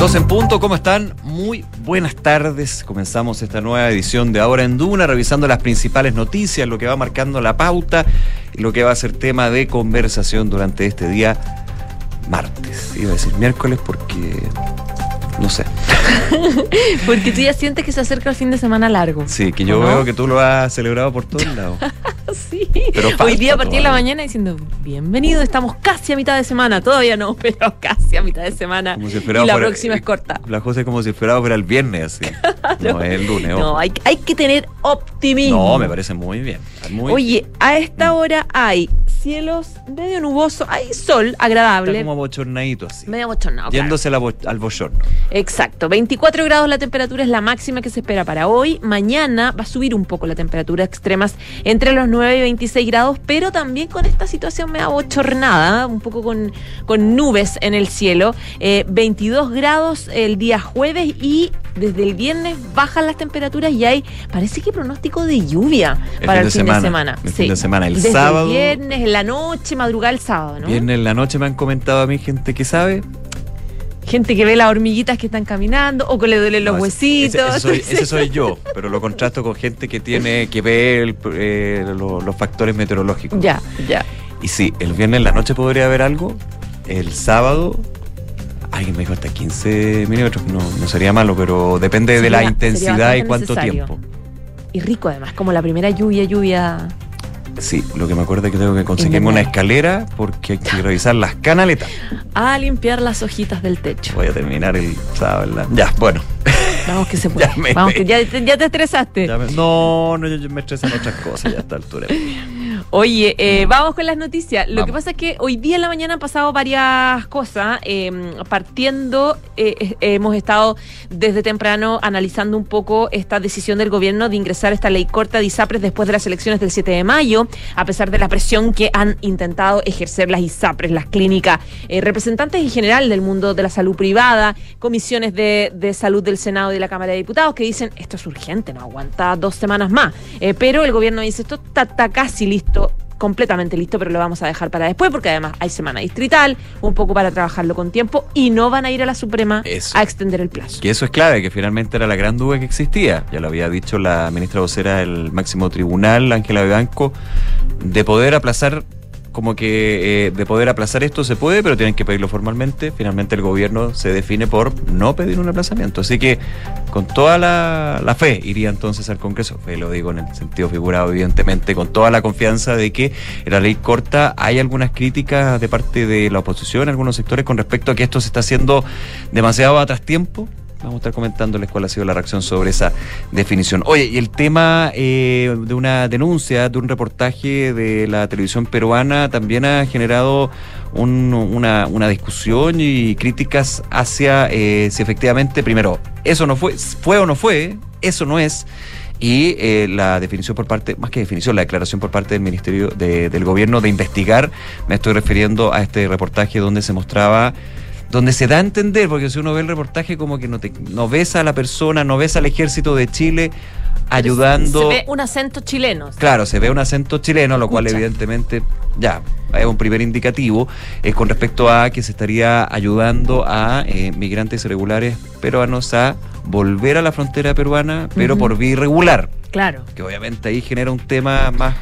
Dos en punto, ¿cómo están? Muy buenas tardes. Comenzamos esta nueva edición de Ahora en Duna, revisando las principales noticias, lo que va marcando la pauta y lo que va a ser tema de conversación durante este día martes. Iba a decir miércoles porque no sé. Porque tú ya sientes que se acerca el fin de semana largo. Sí, que yo veo que tú lo has celebrado por todos lados. Sí. Pero Hoy día a partir de la mañana diciendo, bienvenido, estamos casi a mitad de semana. Todavía no, pero casi a mitad de semana. Como si y la fuera- próxima es corta. La cosa es como si fuera fuera el viernes, así. No, es el lunes. No, hay, hay que tener optimismo. No, me parece muy bien. Muy, Oye, a esta hora hay cielos medio nubosos, hay sol está agradable. como bochornadito así. Medio bochornado. Yéndose bo- al bochorno. Exacto, 24 grados la temperatura es la máxima que se espera para hoy. Mañana va a subir un poco la temperatura extremas entre los 9 y 26 grados, pero también con esta situación me bochornada, un poco con, con nubes en el cielo. Eh, 22 grados el día jueves y desde el viernes bajan las temperaturas y hay, parece que pronóstico de lluvia El para fin el fin de semana, el fin de semana, el desde sábado. El viernes, en la noche, madrugada el sábado, ¿no? Viernes en la noche me han comentado a mí gente que sabe. Gente que ve las hormiguitas que están caminando o que le duelen los No, huesitos. Ese, ese soy, ese soy yo, pero lo contrasto con gente que tiene que el- eh, lo- los factores meteorológicos. Ya, ya. Y sí, el viernes en la noche podría haber algo. El sábado, alguien me dijo hasta 15 milímetros. No, no sería malo, pero depende de la intensidad y cuánto necesario. tiempo. Y rico además, como la primera lluvia, lluvia. Sí, lo que me acuerdo es que tengo que conseguirme una escalera porque hay que revisar las canaletas. A limpiar las hojitas del techo. Voy a terminar el sábado. Ya, bueno. Vamos que se puede. Ya me- Vamos que ya, te- ya te estresaste. Ya me- no, no, yo, yo me estresan otras cosas ya a esta altura. Oye, eh, vamos con las noticias. Lo que pasa es que hoy día en la mañana han pasado varias cosas. eh, partiendo, eh, eh, hemos estado desde temprano analizando un poco esta decisión del gobierno de ingresar esta ley corta de ISAPRES después de las elecciones del 7 de mayo, a pesar de la presión que han intentado ejercer las ISAPRES, las clínicas, eh, representantes en general del mundo de la salud privada, comisiones de, de salud del Senado y de la Cámara de Diputados que dicen esto es urgente, no aguanta dos semanas más. Pero el gobierno dice esto está, está casi listo completamente listo, pero lo vamos a dejar para después porque además hay semana distrital, un poco para trabajarlo con tiempo y no van a ir a la Suprema Eso. a extender el plazo. Que eso es clave, que finalmente era la gran duda que existía. Ya lo había dicho la ministra vocera del máximo tribunal, Ángela Bebanco, de poder aplazar, como que eh, de poder aplazar esto se puede, pero tienen que pedirlo formalmente. Finalmente el gobierno se define por no pedir un aplazamiento. Así que con toda la, la fe iría entonces al Congreso. Fe lo digo en el sentido figurado, evidentemente, con toda la confianza de que la ley corta hay algunas críticas de parte de la oposición, algunos sectores, con respecto a que esto se está haciendo demasiado a tiempo. Vamos a estar comentándoles cuál ha sido la reacción sobre esa definición. Oye, y el tema eh, de una denuncia, de un reportaje de la televisión peruana, también ha generado un- una, una discusión y críticas hacia eh, si efectivamente, primero, eso no fue, fue o no fue, eso no es. Y eh, la definición por parte, más que definición, la declaración por parte del Ministerio de- del Gobierno de investigar, me estoy refiriendo a este reportaje donde se mostraba donde se da a entender, porque si uno ve el reportaje como que no, te, no ves a la persona, no ves al ejército de Chile ayudando. Se ve un acento chileno. Claro, se ve un acento chileno, lo cual evidentemente ya es un primer indicativo eh, con respecto a que se estaría ayudando a eh, migrantes irregulares peruanos a volver a la frontera peruana, pero por vía irregular, Claro. que obviamente ahí genera un tema más,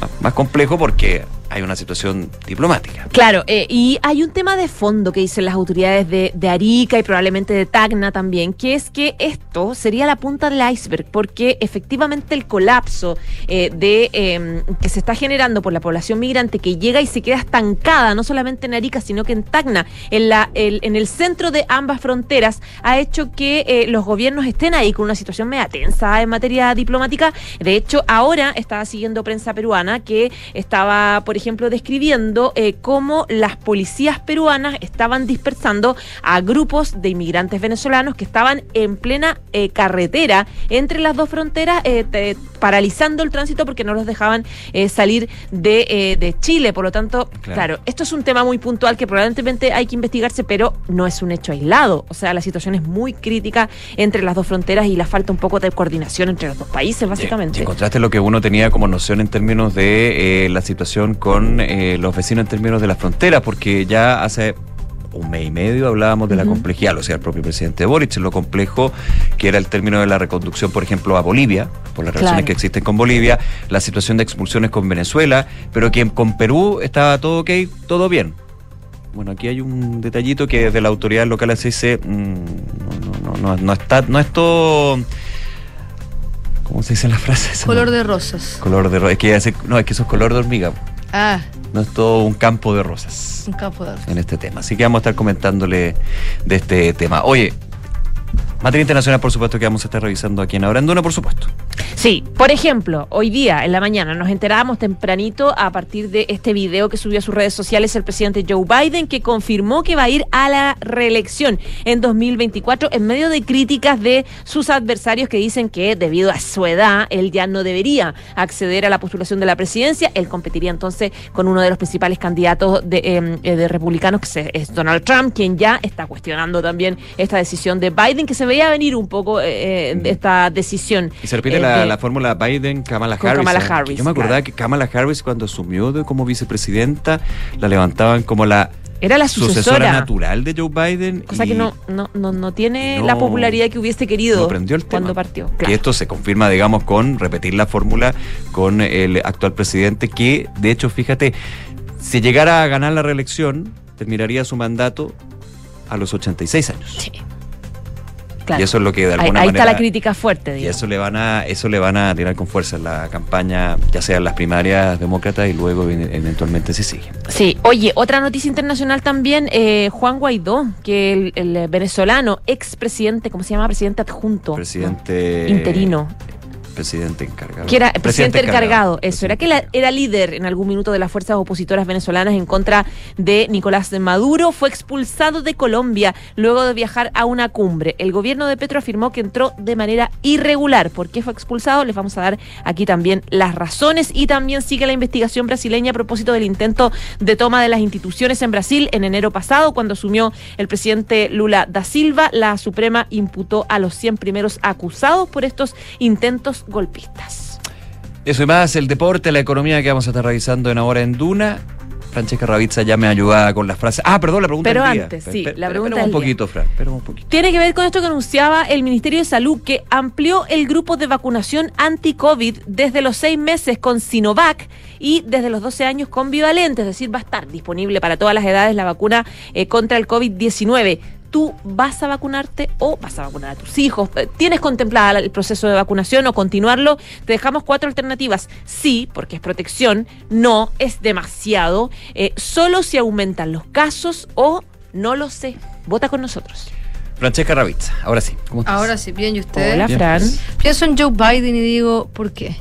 más, más complejo porque hay una situación diplomática. Claro, eh, y hay un tema de fondo que dicen las autoridades de, Arica y probablemente de Tacna también, que es que esto sería la punta del iceberg, porque efectivamente el colapso eh, de eh, que se está generando por la población migrante que llega y se queda estancada, no solamente en Arica, sino que en Tacna, en, la, el, en el centro de ambas fronteras, ha hecho que eh, los gobiernos estén ahí con una situación media tensa en materia diplomática. De hecho, ahora estaba siguiendo prensa peruana que estaba, por ejemplo, describiendo eh, cómo las policías peruanas estaban dispersando a grupos de inmigrantes venezolanos que estaban en plena eh, carretera entre las dos fronteras, eh, te- paralizando el tránsito porque no los dejaban eh, salir de, de Chile. Por lo tanto, Claro. claro. esto es un tema muy puntual que probablemente hay que investigarse, pero no es un hecho aislado. O sea, la situación es muy crítica entre las dos fronteras y la falta un poco de coordinación entre los dos países, Y básicamente. encontraste lo que uno tenía como noción en términos de eh, la situación con eh, los vecinos en términos de las fronteras, porque ya hace un mes y medio hablábamos de la Ujú. complejidad, lo sea el propio presidente Boric, lo complejo que era el término de la reconducción, por ejemplo, a Bolivia, por las relaciones Claro. que existen con Bolivia, la situación de expulsiones con Venezuela, pero que con Perú estaba todo ok, todo bien. Bueno, aquí hay un detallito que desde la autoridad local se dice, mm, no, no, no, no, no está, no es todo, ¿cómo se dice la frase? esa? Color de rosas. Color de ro- es que no, es que eso es color de hormiga, Ah, no es todo un campo de rosas un campo de rosas. en este tema. Así que vamos a estar comentándole de este tema. Oye, materia internacional, por supuesto, que vamos a estar revisando aquí en Ahora en Duna, por supuesto. Sí, por ejemplo, hoy día en la mañana nos enterábamos tempranito a partir de este video que subió a sus redes sociales el presidente Joe Biden que confirmó que va a ir a la reelección en 2024 en medio de críticas de sus adversarios que dicen que debido a su edad él ya no debería acceder a la postulación de la presidencia. Él competiría entonces con uno de los principales candidatos de, eh, eh, de republicanos que es Donald Trump, quien ya está cuestionando también esta decisión de Biden que se veía venir un poco eh, eh, de esta decisión. Y se repite eh, la, la fórmula Biden-Kamala Harris. Kamala ¿eh? Harris, Yo me acordaba claro. que Kamala Harris, cuando asumió de- como vicepresidenta, la levantaban como la Era la sucesora, sucesora. natural de Joe Biden. Cosa y que no, no, no, no tiene no- la popularidad que hubiese querido el tema. cuando partió. Claro. esto se confirma, digamos, con repetir la fórmula con el actual presidente, que de hecho, fíjate, si llegara a ganar la reelección, terminaría su mandato a los 86 años. Sí. Claro. Y eso es lo que de ahí, alguna ahí manera. está la crítica fuerte, Y eso le van a, eso le van a tirar con fuerza en la campaña, ya sea en las primarias demócratas y luego eventualmente si sigue. Sí, oye, otra noticia internacional también, eh, Juan Guaidó, que el, el venezolano, expresidente, ¿cómo se llama? Presidente adjunto. Presidente. Interino. Presidente encargado. Que era presidente, encargado, eso, era que la- era líder en algún minuto de las fuerzas opositoras venezolanas en contra de Nicolás Maduro, fue expulsado de Colombia luego de viajar a una cumbre. El gobierno de Petro afirmó que entró de manera irregular. ¿Por qué fue expulsado? Les vamos a dar aquí también las razones y también sigue la investigación brasileña a propósito del intento de toma de las instituciones en Brasil en enero pasado, cuando asumió el presidente Lula da Silva. La Suprema imputó a los 100 primeros acusados por estos intentos golpistas. Eso y más, el deporte, la economía que vamos a estar revisando en ahora en Duna. Francesca Ravizza ya me ayudaba con las frases. Ah, perdón, la pregunta Pero del día. antes, sí, la pregunta esperemos un del día. poquito, Fran, esperemos un poquito. Tiene que ver con esto que anunciaba el Ministerio de Salud, que amplió el grupo de vacunación anti-COVID desde los seis meses con Sinovac y desde los 12 años con Bivalente, es decir, va a estar disponible para todas las edades la vacuna eh, contra el COVID-19. ¿Tú vas a vacunarte o vas a vacunar a tus hijos? Eh, ¿Tienes contemplada el proceso de vacunación o continuarlo? Te dejamos cuatro alternativas. Sí, porque es protección. No, es demasiado. Eh, solo si aumentan los casos o no lo sé. Vota con nosotros. Francesca Ravizza, ahora sí. ¿Cómo estás? Ahora sí, bien, ¿y usted? Hola, Bien, Fran. Pienso en Joe Biden y digo, ¿por qué?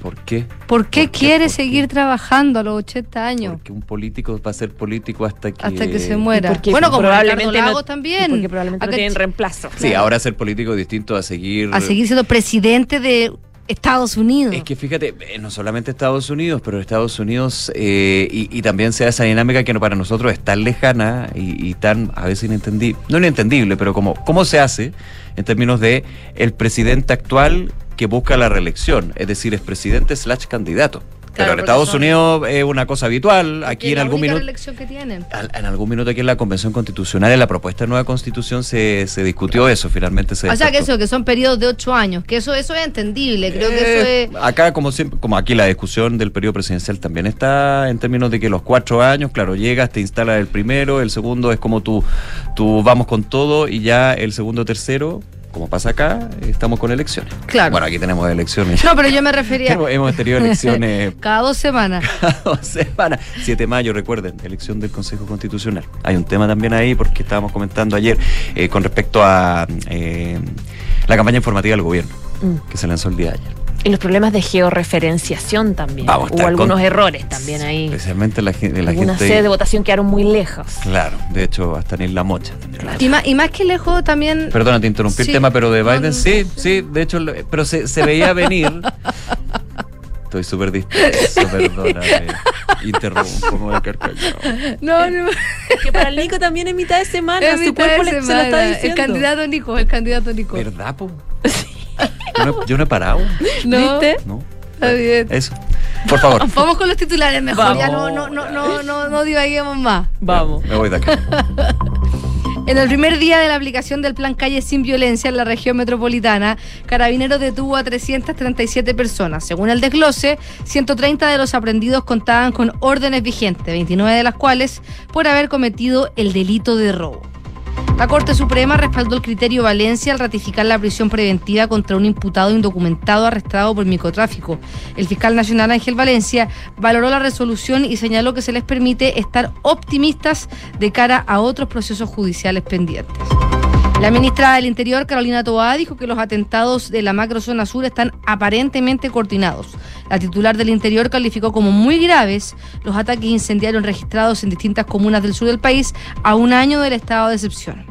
¿Por qué? ¿Por qué quiere seguir trabajando a los 80 años? Porque un político va a ser político hasta que... Hasta que se muera. Porque Bueno, como probablemente Ricardo no- Lagos también. Porque probablemente no tienen reemplazo. Sí, Claro. ahora ser político es distinto a seguir... A seguir siendo presidente de Estados Unidos. Es que fíjate, eh, no solamente Estados Unidos, pero Estados Unidos eh, y, y también se da esa dinámica que no- para nosotros es tan lejana y, y tan a veces inentendible, no inentendible, pero como cómo se hace en términos de el presidente actual que busca la reelección, es decir, es presidente slash candidato. pero en Estados son- Unidos es una cosa habitual, aquí en la algún minuto... elección que tienen. al- En algún minuto aquí en la Convención Constitucional, en la propuesta de nueva Constitución, se, se discutió eso, finalmente se O sea que eso, que son periodos de ocho años, que eso, eso es entendible, creo que Eh, eso es... Acá, como siempre, como aquí la discusión del periodo presidencial también está en términos de que los cuatro años, claro, llegas, te instalas el primero, el segundo es como tú, tú vamos con todo y ya el segundo, tercero, como pasa acá, estamos con elecciones. Claro. Bueno, aquí tenemos elecciones. No, pero yo me refería hemos, hemos tenido elecciones cada dos semanas. cada dos semanas. 7 de mayo, recuerden, elección del Consejo Constitucional. Hay un tema también ahí porque estábamos comentando ayer eh, con respecto a eh, la campaña informativa del gobierno Mm. que se lanzó el día de ayer. Y los problemas de georreferenciación también. Vamos Hubo algunos con- errores también ahí. Especialmente la, gen- de la Algunas gente. sedes de votación quedaron muy lejos. Claro, de hecho, hasta en Isla Mocha. Y más, y más que lejos también... Perdona, te interrumpí Sí. el tema, pero de Biden, no, sí, no. sí, de hecho, pero se, se veía venir. Estoy súper disperso, perdóname. Interrumpo, me voy a quedar callado. No, no. Que para el Nico también es mitad de semana. Es su mitad cuerpo de le- se lo está semana. diciendo. El candidato Nico, el candidato Nico. ¿Verdad, po? Yo no, yo no he parado, ¿No? ¿Viste? ¿no? Está bien. Eso. Por favor. Vamos con los titulares mejor. Ya no, Vamos. no, no, no, no, no divaguemos más. Vamos. Me voy de acá. En el primer día de la aplicación del plan Calle sin Violencia en la región metropolitana, Carabineros detuvo a 337 personas. Según el desglose, 130 de los aprendidos contaban con órdenes vigentes, 29 de las cuales por haber cometido el delito de robo. La Corte Suprema respaldó el criterio Valencia al ratificar la prisión preventiva contra un imputado indocumentado arrestado por microtráfico. El fiscal nacional Ángel Valencia valoró la resolución y señaló que se les permite estar optimistas de cara a otros procesos judiciales pendientes. La ministra del Interior, Carolina Toá, dijo que los atentados de la macrozona sur están aparentemente coordinados. La titular del Interior calificó como muy graves los ataques incendiarios registrados en distintas comunas del sur del país a un año del estado de excepción.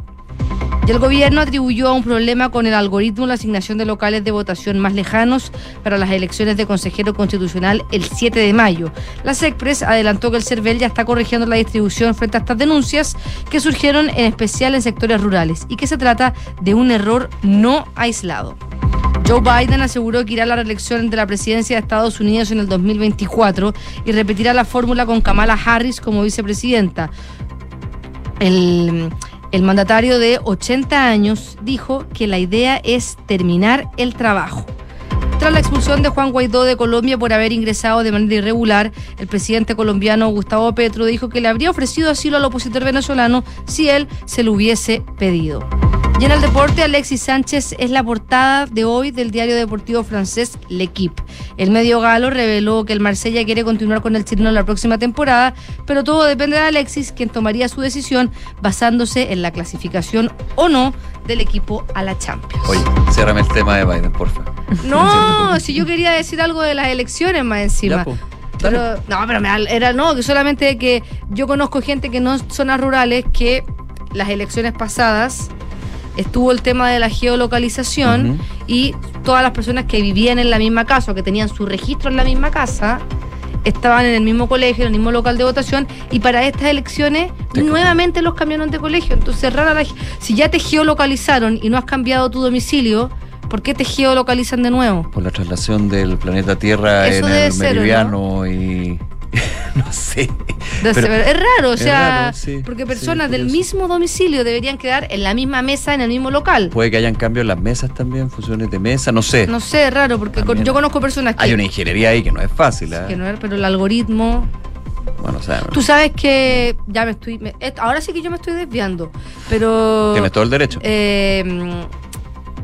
Y el gobierno atribuyó a un problema con el algoritmo la asignación de locales de votación más lejanos para las elecciones de consejero constitucional el 7 de mayo. La SECPRES adelantó que el CERVEL ya está corrigiendo la distribución frente a estas denuncias que surgieron en especial en sectores rurales y que se trata de un error no aislado. Joe Biden aseguró que irá a la reelección de la presidencia de Estados Unidos en el 2024 y repetirá la fórmula con Kamala Harris como vicepresidenta. El, el mandatario de 80 años dijo que la idea es terminar el trabajo. Tras la expulsión de Juan Guaidó de Colombia por haber ingresado de manera irregular, el presidente colombiano Gustavo Petro dijo que le habría ofrecido asilo al opositor venezolano si él se lo hubiese pedido. Y en el deporte, Alexis Sánchez es la portada de hoy del diario deportivo francés L'Equipe. El medio galo reveló que el Marsella quiere continuar con el chileno la próxima temporada, pero todo depende de Alexis, quien tomaría su decisión basándose en la clasificación o no del equipo a la Champions. Oye, ciérrame el tema de Biden, porfa. No, si yo quería decir algo de las elecciones más encima. Ya. Pero, no, pero me era no, que solamente que yo conozco gente que no es zonas rurales que las elecciones pasadas estuvo el tema de la geolocalización y todas las personas que vivían en la misma casa o que tenían su registro en la misma casa estaban en el mismo colegio, en el mismo local de votación y para estas elecciones Te nuevamente los cambiaron de colegio. Entonces, rara la- si ya te geolocalizaron y no has cambiado tu domicilio, ¿por qué te geolocalizan de nuevo? Por la traslación del planeta Tierra Eso en el ser, ¿o no? meridiano y. no sé. Pero- es raro, o sea, raro, sí, porque sí, personas del mismo domicilio deberían quedar en la misma mesa, en el mismo local. Puede que hayan cambios en las mesas también, funciones de mesa, no sé. No sé, es raro, porque También. yo conozco personas que, Hay una ingeniería ahí que no es fácil. ¿eh? que no es, pero el algoritmo. Bueno, o sea, Tú sabes que ya me estoy. me- ahora sí que yo me estoy desviando, pero. tienes todo el derecho. eh,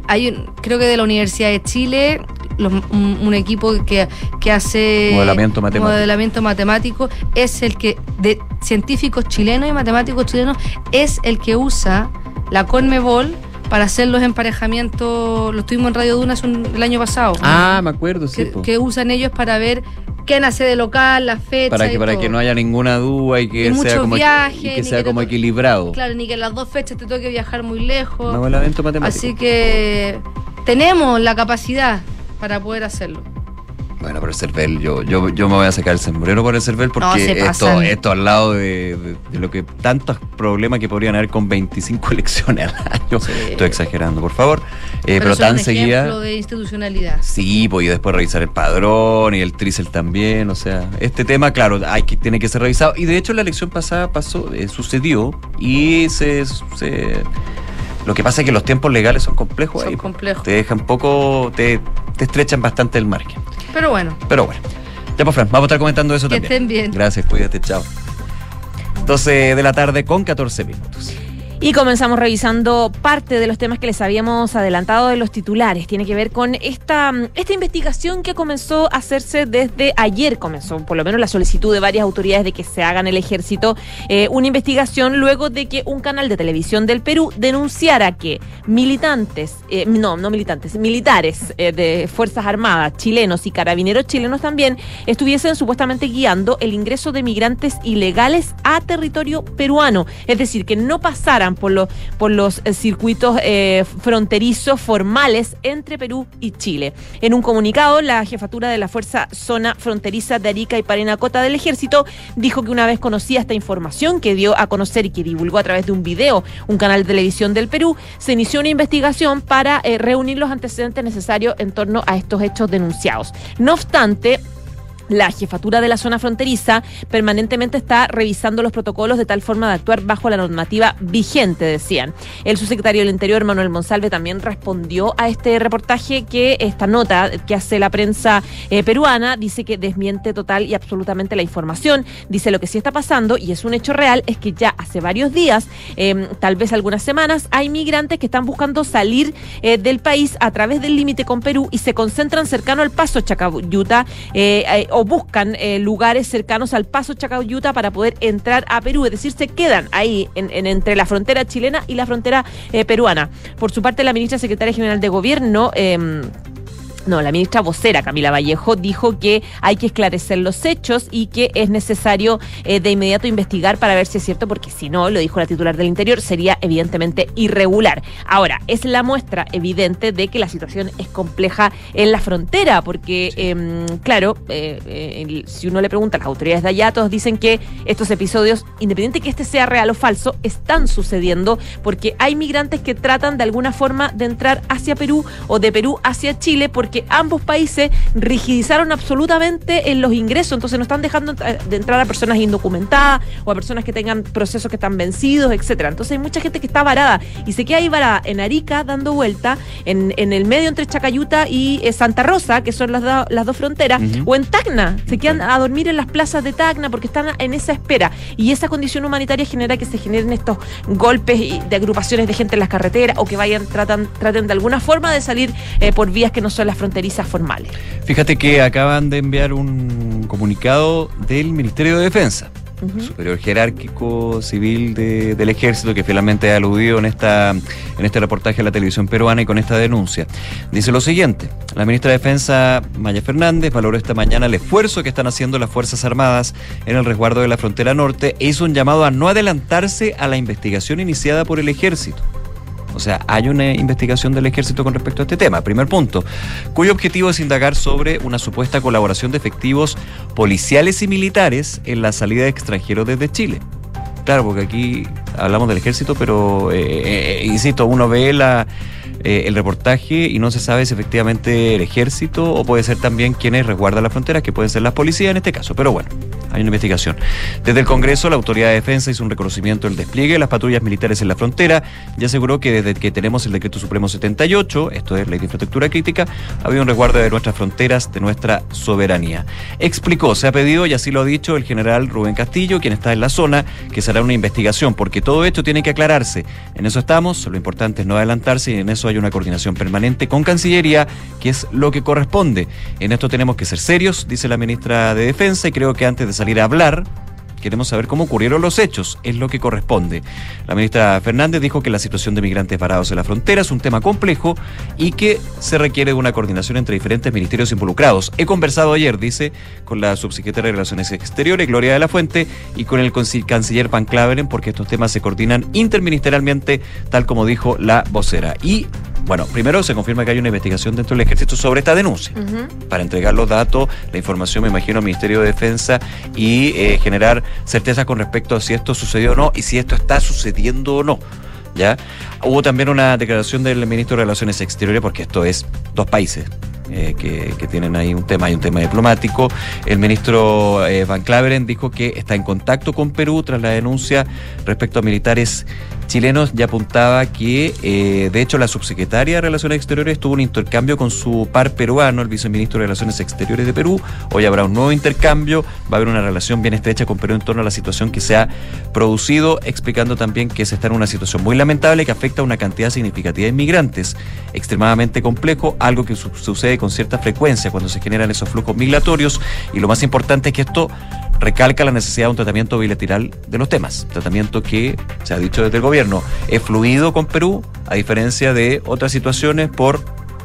hay un, creo que de la Universidad de Chile, los- un, un equipo que, que hace Modelamiento matemático. modelamiento matemático, es el que, de científicos chilenos y matemáticos chilenos, es el que usa la Conmebol para hacer los emparejamientos, lo tuvimos en Radio Dunas un- el año pasado. ah, me acuerdo, sí. que, usan ellos para ver quién hace de local, las fechas. para que y para todo. que no haya ninguna duda y que sea como, viajes, y que ni sea que como te- equilibrado. Claro, ni que en las dos fechas te toque viajar muy lejos. Así que tenemos la capacidad para poder hacerlo. Bueno, pero el CERVEL, yo, yo, yo me voy a sacar el sombrero por el CERVEL porque esto, esto al lado de, de- de lo que tantos problemas que podrían haber con 25 elecciones al año. Estoy exagerando, por favor. Eh, pero tan un seguida. ejemplo de institucionalidad. Sí, pues y después revisar el padrón y el trícel también, o sea, este tema, claro, hay que, tiene que ser revisado. Y de hecho la elección pasada pasó, eh, sucedió y se, se- Lo que pasa es que los tiempos legales son complejos Son ahí. complejos. Te dejan poco, te, te estrechan bastante el margen. Pero bueno, Pero bueno. Ya pues, Fran, vamos a estar comentando eso que también. estén bien. Gracias, cuídate, chao. 12 de la tarde con 14 minutos. Y comenzamos revisando parte de los temas que les habíamos adelantado de los titulares. Tiene que ver con esta, esta investigación que comenzó a hacerse desde ayer. Comenzó por lo menos la solicitud de varias autoridades de que se haga en el ejército eh, una investigación luego de que un canal de televisión del Perú denunciara que militantes, eh, no, no militantes, militares eh, de Fuerzas Armadas chilenos y carabineros chilenos también estuviesen supuestamente guiando el ingreso de migrantes ilegales a territorio peruano. Es decir, que no pasaran por los, por los eh, circuitos eh, fronterizos formales entre Perú y Chile. En un comunicado, la jefatura de la Fuerza Zona Fronteriza de Arica y Parinacota del Ejército dijo que una vez conocía esta información que dio a conocer y que divulgó a través de un video un canal de televisión del Perú, se inició una investigación para eh, reunir los antecedentes necesarios en torno a estos hechos denunciados. No obstante, la jefatura de la zona fronteriza permanentemente está revisando los protocolos de tal forma de actuar bajo la normativa vigente, decían. El subsecretario del Interior, Manuel Monsalve, también respondió a este reportaje que esta nota que hace la prensa eh, peruana dice que desmiente total y absolutamente la información. Dice lo que sí está pasando, y es un hecho real, es que ya hace varios días, eh, tal vez algunas semanas, hay migrantes que están buscando salir eh, del país a través del límite con Perú y se concentran cercano al paso Chacayuta o buscan eh, lugares cercanos al paso Chacayuta para poder entrar a Perú, es decir, se quedan ahí en, entre la frontera chilena y la frontera eh, peruana. Por su parte, la ministra secretaria general de Gobierno... No, la ministra vocera Camila Vallejo dijo que hay que esclarecer los hechos y que es necesario eh, de inmediato investigar para ver si es cierto, porque si no, lo dijo la titular del Interior, sería evidentemente irregular. Ahora, es la muestra evidente de que la situación es compleja en la frontera, porque, em, claro, eh, eh, si uno le pregunta a las autoridades de allá, todos dicen que estos episodios, independiente que este sea real o falso, están sucediendo porque hay migrantes que tratan de alguna forma de entrar hacia Perú o de Perú hacia Chile porque que ambos países rigidizaron absolutamente en los ingresos, entonces no están dejando de entrar a personas indocumentadas o a personas que tengan procesos que están vencidos, etcétera. Entonces hay mucha gente que está varada. Y se queda ahí varada en Arica dando vuelta, en, en el medio entre Chacayuta y eh, Santa Rosa, que son las, las dos fronteras, o en Tacna, se quedan a dormir en las plazas de Tacna porque están en esa espera. Y esa condición humanitaria genera que se generen estos golpes de agrupaciones de gente en las carreteras o que vayan, tratan, traten de alguna forma de salir eh, por vías que no son las fronterizas formales. Fíjate que acaban de enviar un comunicado del Ministerio de Defensa. superior jerárquico civil del ejército que finalmente ha aludido en esta en este reportaje a la televisión peruana y con esta denuncia. Dice lo siguiente, la ministra de Defensa Maya Fernández valoró esta mañana el esfuerzo que están haciendo las Fuerzas Armadas en el resguardo de la frontera norte e hizo un llamado a no adelantarse a la investigación iniciada por el ejército. O sea, hay una investigación del ejército con respecto a este tema. Primer punto, cuyo objetivo es indagar sobre una supuesta colaboración de efectivos policiales y militares en la salida de extranjeros desde Chile. Claro, porque aquí hablamos del ejército, pero, eh, eh, eh, insisto, uno ve la eh, el reportaje y no se sabe si efectivamente el ejército o puede ser también quienes resguardan las fronteras, que pueden ser las policías en este caso. Pero bueno, hay una investigación. Desde el Congreso, la Autoridad de Defensa hizo un reconocimiento del despliegue de las patrullas militares en la frontera y aseguró que desde que tenemos el Decreto Supremo 78, esto es Ley de Infraestructura Crítica, ha habido un resguardo de nuestras fronteras, de nuestra soberanía. Explicó, se ha pedido, y así lo ha dicho el general Rubén Castillo, quien está en la zona, que será una investigación, porque todo esto tiene que aclararse. En eso estamos, lo importante es no adelantarse y en eso hay una coordinación permanente con Cancillería, que es lo que corresponde. En esto tenemos que ser serios, dice la ministra de Defensa, y creo que antes de salir a hablar, queremos saber cómo ocurrieron los hechos, es lo que corresponde. La ministra Fernández dijo que la situación de migrantes varados en la frontera es un tema complejo y que se requiere de una coordinación entre diferentes ministerios involucrados. He conversado ayer, dice, con la subsecretaria de Relaciones Exteriores, Gloria de la Fuente, y con el canciller Pan Claveren, porque estos temas se coordinan interministerialmente, tal como dijo la vocera. Y bueno, primero se confirma que hay una investigación dentro del ejército sobre esta denuncia, para entregar los datos, la información, me imagino, al Ministerio de Defensa y eh, generar certeza con respecto a si esto sucedió o no y si esto está sucediendo o no. ¿Ya? Hubo también una declaración del ministro de Relaciones Exteriores, porque esto es dos países, eh, que, tienen ahí un tema, hay un tema diplomático. El ministro eh, Van Claveren dijo que está en contacto con Perú tras la denuncia respecto a militares chilenos ya apuntaba que, eh, de hecho, la subsecretaria de Relaciones Exteriores tuvo un intercambio con su par peruano, el viceministro de Relaciones Exteriores de Perú. Hoy habrá un nuevo intercambio, va a haber una relación bien estrecha con Perú en torno a la situación que se ha producido, explicando también que se está en una situación muy lamentable que afecta a una cantidad significativa de inmigrantes, extremadamente complejo, algo que con cierta frecuencia cuando se generan esos flujos migratorios. Y lo más importante es que esto recalca la necesidad de un tratamiento bilateral de los temas, tratamiento que se ha dicho desde el gobierno es fluido con Perú, a diferencia de otras situaciones por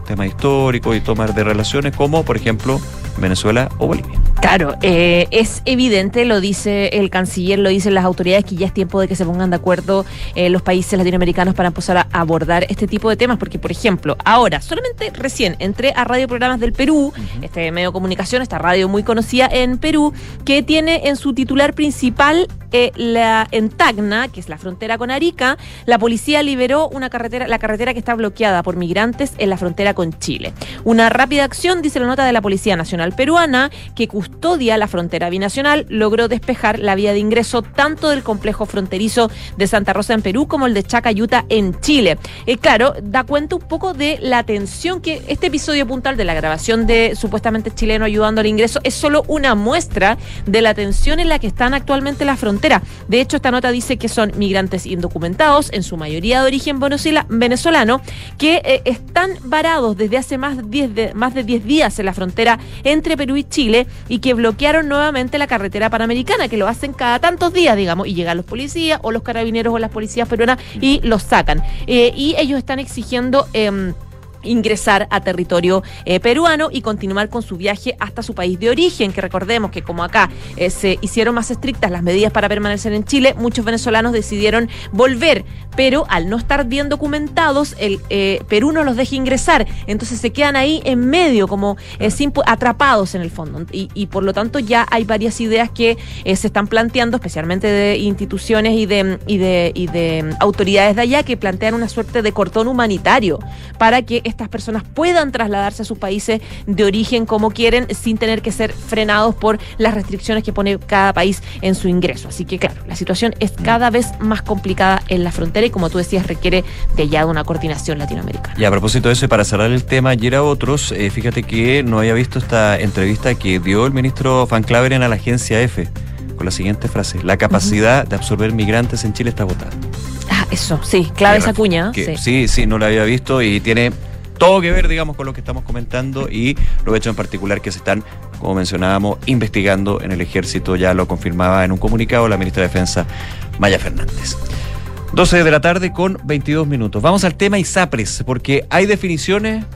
temas históricos y tomas de relaciones como por ejemplo Venezuela o Bolivia. Claro, eh, es evidente, lo dice el canciller, lo dicen las autoridades, que ya es tiempo de que se pongan de acuerdo eh, los países latinoamericanos para empezar a abordar este tipo de temas, porque, por ejemplo, ahora, solamente recién entré a Radio Programas del Perú, este medio de comunicación, esta radio muy conocida en Perú, que tiene en su titular principal eh, la, en Tacna, que es la frontera con Arica, la policía liberó una carretera, la carretera que está bloqueada por migrantes en la frontera con Chile. Una rápida acción, dice la nota de la Policía Nacional Peruana, que custodia la frontera binacional, logró despejar la vía de ingreso tanto del complejo fronterizo de Santa Rosa en Perú como el de Chacayuta en Chile. Eh, claro, da cuenta un poco de la tensión que este episodio puntual de la grabación de supuestamente chileno ayudando al ingreso es solo una muestra de la tensión en la que están actualmente las fronteras. De hecho, esta nota dice que son migrantes indocumentados, en su mayoría de origen venezolano, que eh, están varados desde hace más de 10 de, más de 10 días en la frontera entre Perú y Chile y que bloquearon nuevamente la carretera panamericana, que lo hacen cada tantos días, digamos, y llegan los policías o los carabineros o las policías peruanas y los sacan. Eh, y ellos están exigiendo... Eh, ingresar a territorio eh, peruano y continuar con su viaje hasta su país de origen, que recordemos que como acá eh, se hicieron más estrictas las medidas para permanecer en Chile, muchos venezolanos decidieron volver, pero al no estar bien documentados, el eh, Perú no los deja ingresar, entonces se quedan ahí en medio, como atrapados en el fondo, y, y, por lo tanto ya hay varias ideas que se están planteando, especialmente de instituciones y de, y de, y de autoridades de allá, que plantean una suerte de cortón humanitario para que estas personas puedan trasladarse a sus países de origen como quieren sin tener que ser frenados por las restricciones que pone cada país en su ingreso. Así que claro, la situación es cada vez más complicada en la frontera y como tú decías requiere de ya una coordinación latinoamericana. Y a propósito de eso, y para cerrar el tema, ayer a otros, eh, fíjate que no había visto esta entrevista que dio el ministro Van Claveren a la agencia EFE con la siguiente frase, la capacidad de absorber migrantes en Chile está agotada. Ah, eso, sí, clave esa cuña. sí. sí, sí, no la había visto y tiene todo que ver, digamos, con lo que estamos comentando y lo hecho en particular que se están, como mencionábamos, investigando en el ejército, ya lo confirmaba en un comunicado la ministra de Defensa, Maya Fernández. 12 de la tarde con 22 minutos. Vamos al tema ISAPRES, porque hay definiciones,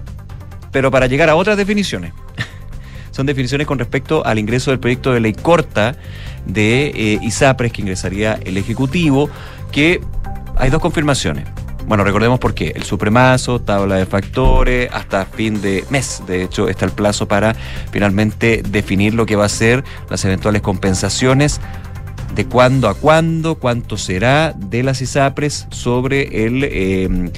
pero para llegar a otras definiciones. Son definiciones con respecto al ingreso del proyecto de ley corta de eh, ISAPRES que ingresaría el Ejecutivo, que hay dos confirmaciones. Bueno, recordemos por qué. El supremazo, tabla de factores, hasta fin de mes. De hecho, está el plazo para finalmente definir lo que va a ser las eventuales compensaciones de cuándo a cuándo, cuánto será de las ISAPRES sobre el eh,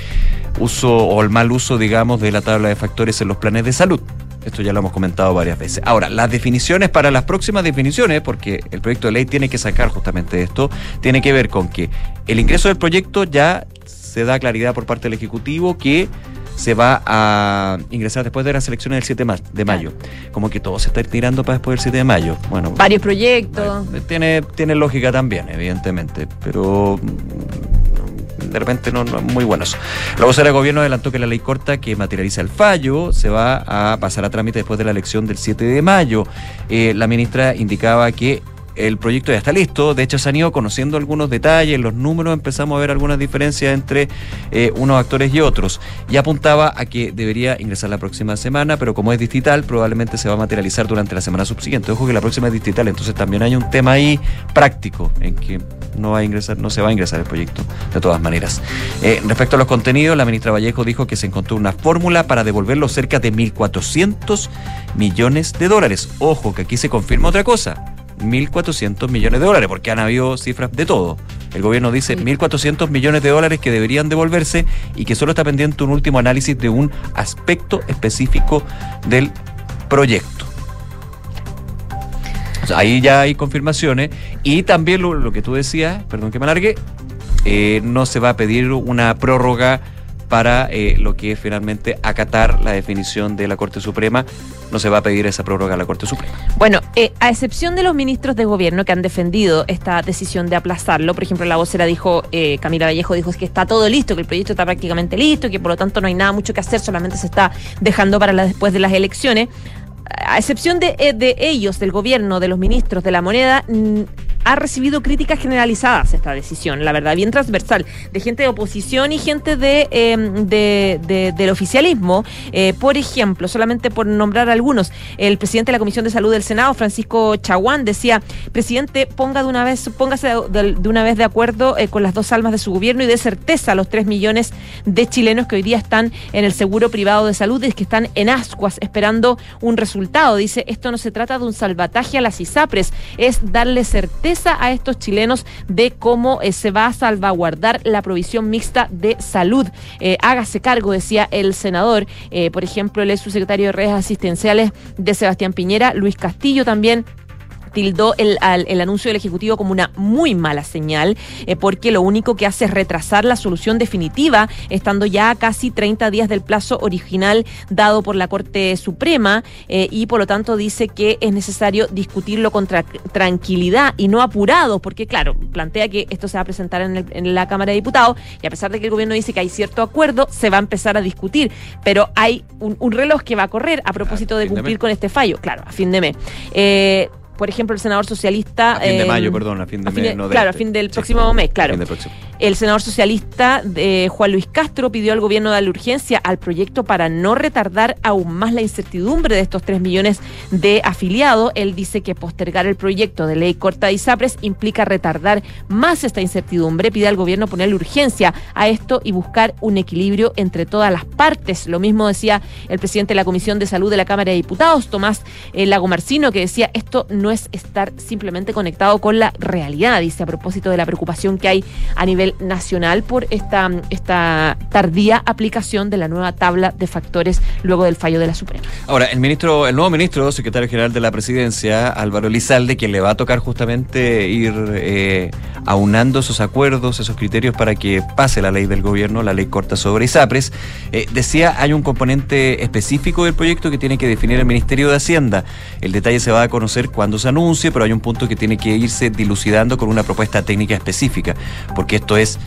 uso o el mal uso, digamos, de la tabla de factores en los planes de salud. Esto ya lo hemos comentado varias veces. Ahora, las definiciones para las próximas definiciones, porque el proyecto de ley tiene que sacar justamente esto, tiene que ver con que el ingreso del proyecto ya se da claridad por parte del Ejecutivo que se va a ingresar después de las elecciones del 7 de mayo. Como que todo se está tirando para después del 7 de mayo. Bueno, varios proyectos. Tiene, tiene lógica también, evidentemente, pero mm, de repente no, no es muy bueno eso. La vocera de gobierno adelantó que la ley corta que materializa el fallo se va a pasar a trámite después de la elección del 7 de mayo. Eh, la ministra indicaba que el proyecto ya está listo. De hecho, se han ido conociendo algunos detalles, los números, empezamos a ver algunas diferencias entre eh, unos actores y otros. Y apuntaba a que debería ingresar la próxima semana, pero como es digital, probablemente se va a materializar durante la semana subsiguiente. Ojo que la próxima es digital, entonces también hay un tema ahí práctico en que no va a ingresar, no se va a ingresar el proyecto de todas maneras. Eh, respecto a los contenidos, la ministra Vallejo dijo que se encontró una fórmula para devolver los cerca de 1.400 millones de dólares. Ojo que aquí se confirma otra cosa 1.400 millones de dólares, porque han habido cifras de todo. El gobierno dice 1.400 millones de dólares que deberían devolverse y que solo está pendiente un último análisis de un aspecto específico del proyecto. ahí ya hay confirmaciones y también lo, que tú decías, perdón que me alargue, eh, no se va a pedir una prórroga para eh, lo que es finalmente acatar la definición de la Corte Suprema. No se va a pedir esa prórroga a la Corte Suprema. Bueno, eh, a excepción de los ministros de gobierno que han defendido esta decisión de aplazarlo, por ejemplo, la vocera dijo, eh, Camila Vallejo dijo que está todo listo, que el proyecto está prácticamente listo, que por lo tanto no hay nada mucho que hacer, solamente se está dejando para después de las elecciones. A excepción de, de ellos, del gobierno, de los ministros de la moneda, ha recibido críticas generalizadas esta decisión, la verdad, bien transversal, de gente de oposición y gente de, em, del oficialismo. Eh, por ejemplo, solamente por nombrar algunos, el presidente de la Comisión de Salud del Senado, Francisco Chaguán, decía, presidente, ponga de una vez, póngase de, una vez de acuerdo eh, con las dos almas de su gobierno y dé certeza a los tres millones de chilenos que hoy día están en el seguro privado de salud y que están en ascuas esperando un resultado. Dice, esto no se trata de un salvataje a las ISAPRES, es darle certeza a estos chilenos de cómo eh, se va a salvaguardar la provisión mixta de salud. Eh, hágase cargo, decía el senador. Eh, por ejemplo, el subsecretario de redes asistenciales de Sebastián Piñera, Luis Castillo también tildó el, el, anuncio del Ejecutivo como una muy mala señal, eh, porque lo único que hace es retrasar la solución definitiva, estando ya a casi 30 días del plazo original dado por la Corte Suprema, eh, y por lo tanto dice que es necesario discutirlo con tranquilidad y no apurado, porque claro, plantea que esto se va a presentar en, en, la Cámara de Diputados, y a pesar de que el gobierno dice que hay cierto acuerdo, se va a empezar a discutir, pero hay un, reloj que va a correr a propósito de cumplir con este fallo, claro, a fin de mes. Eh, por ejemplo, el senador socialista. A fin de mayo, perdón, a fin de mes. claro, a fin del próximo mes, claro. El senador socialista eh, Juan Luis Castro pidió al gobierno darle urgencia al proyecto para no retardar aún más la incertidumbre de estos 3 millones de afiliados. Él dice que postergar el proyecto de ley corta de ISAPRES implica retardar más esta incertidumbre. Pide al gobierno ponerle urgencia a esto y buscar un equilibrio entre todas las partes. Lo mismo decía el presidente de la Comisión de Salud de la Cámara de Diputados, Tomás eh, Lagomarcino, que decía esto no es estar simplemente conectado con la realidad, dice a propósito de la preocupación que hay a nivel nacional por esta, esta tardía aplicación de la nueva tabla de factores luego del fallo de la Suprema. Ahora, el ministro, el nuevo ministro, secretario general de la presidencia, Álvaro Lizalde, quien le va a tocar justamente ir eh, aunando esos acuerdos, esos criterios para que pase la ley del gobierno, la ley corta sobre ISAPRES, eh, decía hay un componente específico del proyecto que tiene que definir el Ministerio de Hacienda. El detalle se va a conocer cuando se anuncie, pero hay un punto que tiene que irse dilucidando con una propuesta técnica específica, porque esto es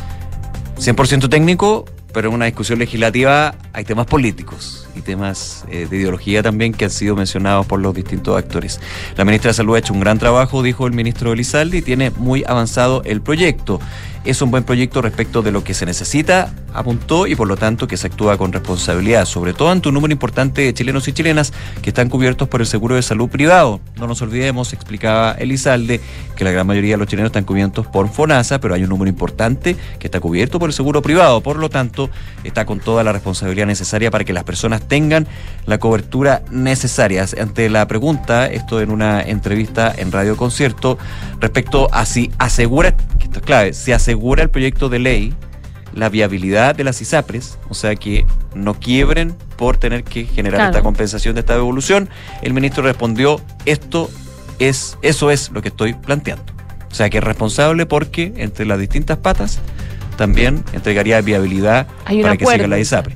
100% técnico, pero en una discusión legislativa hay temas políticos y temas eh, de ideología también que han sido mencionados por los distintos actores. La ministra de Salud ha hecho un gran trabajo, dijo el ministro Elizalde, y tiene muy avanzado el proyecto es un buen proyecto respecto de lo que se necesita, apuntó, y por lo tanto que se actúa con responsabilidad, sobre todo ante un número importante de chilenos y chilenas que están cubiertos por el seguro de salud privado. No nos olvidemos, explicaba Elizalde, que la gran mayoría de los chilenos están cubiertos por FONASA, pero hay un número importante que está cubierto por el seguro privado. Por lo tanto, está con toda la responsabilidad necesaria para que las personas tengan la cobertura necesaria. Ante la pregunta, esto en una entrevista en Radio Concierto, respecto a si asegura, que esto es clave, si asegura asegura el proyecto de ley la viabilidad de las ISAPRES, o sea que no quiebren por tener que generar esta compensación de esta devolución. El ministro respondió, esto es, eso es lo que estoy planteando. O sea que es responsable porque entre las distintas patas también entregaría viabilidad para que siga la ISAPRE.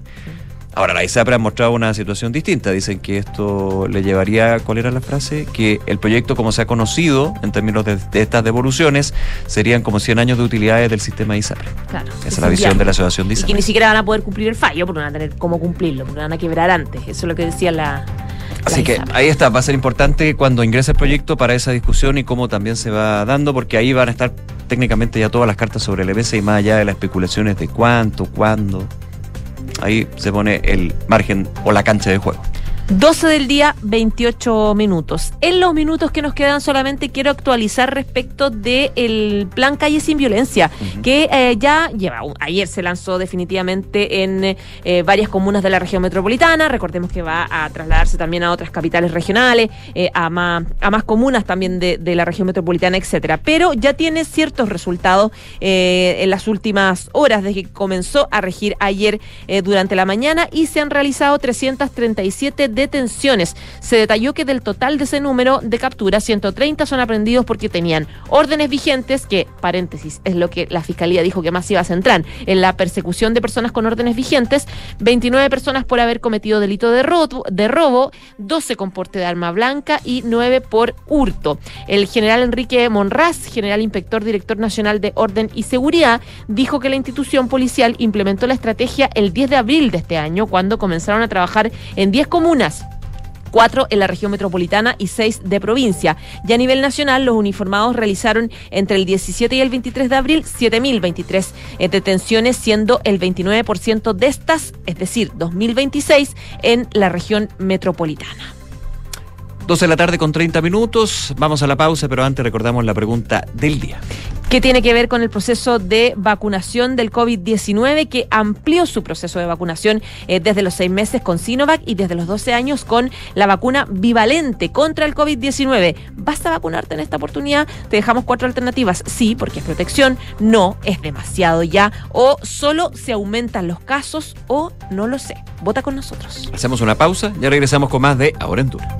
Ahora, la ISAPRE ha mostrado una situación distinta. Dicen que esto le llevaría, ¿cuál era la frase? Que el proyecto, como se ha conocido en términos de, estas devoluciones, serían como 100 años de utilidades del sistema ISAPRE. Claro. Esa es la visión de la asociación de ISAPRE. Y que ni siquiera van a poder cumplir el fallo, porque no van a tener cómo cumplirlo, porque van a quebrar antes. Eso es lo que decía la, Así que ahí está, va a ser importante cuando ingrese el proyecto para esa discusión y cómo también se va dando, porque ahí van a estar técnicamente ya todas las cartas sobre el EBS y más allá de las especulaciones de cuánto, cuándo. Ahí se pone el margen o la cancha de juego. 12 del día, 28 minutos. En los minutos que nos quedan solamente quiero actualizar respecto del plan Calle Sin Violencia, que eh, ya lleva, ayer se lanzó definitivamente en eh, varias comunas de la región metropolitana, recordemos que va a trasladarse también a otras capitales regionales, eh, a, más, a más comunas también de, de, la región metropolitana, etcétera, pero ya tiene ciertos resultados en las últimas horas desde que comenzó a regir ayer durante la mañana y se han realizado 337 detenciones. Se detalló que del total de ese número de capturas, 130 son aprendidos porque tenían órdenes vigentes, que, paréntesis, es lo que la Fiscalía dijo que más iba a centrar, en la persecución de personas con órdenes vigentes, 29 personas por haber cometido delito de robo, de robo 12 con porte de arma blanca y 9 por hurto. El general Enrique Monraz, general inspector director nacional de Orden y Seguridad, dijo que la institución policial implementó la estrategia el 10 de abril de este año, cuando comenzaron a trabajar en 10 comunas cuatro en la región metropolitana y seis de provincia. Y a nivel nacional, los uniformados realizaron entre el 17 y el 23 de abril 7.023 eh, detenciones, siendo el 29% de estas, es decir, 2026, en la región metropolitana. 12 de la tarde con 30 minutos. Vamos a la pausa, pero antes recordamos la pregunta del día. ¿Qué tiene que ver con el proceso de vacunación del COVID-19 que amplió su proceso de vacunación eh, desde los seis meses con Sinovac y desde los 12 años con la vacuna bivalente contra el COVID-19? ¿Basta vacunarte en esta oportunidad? Te dejamos cuatro alternativas. Sí, porque es protección. No, es demasiado ya. O solo se aumentan los casos o no lo sé. Vota con nosotros. Hacemos una pausa, ya regresamos con más de Ahora en Dura.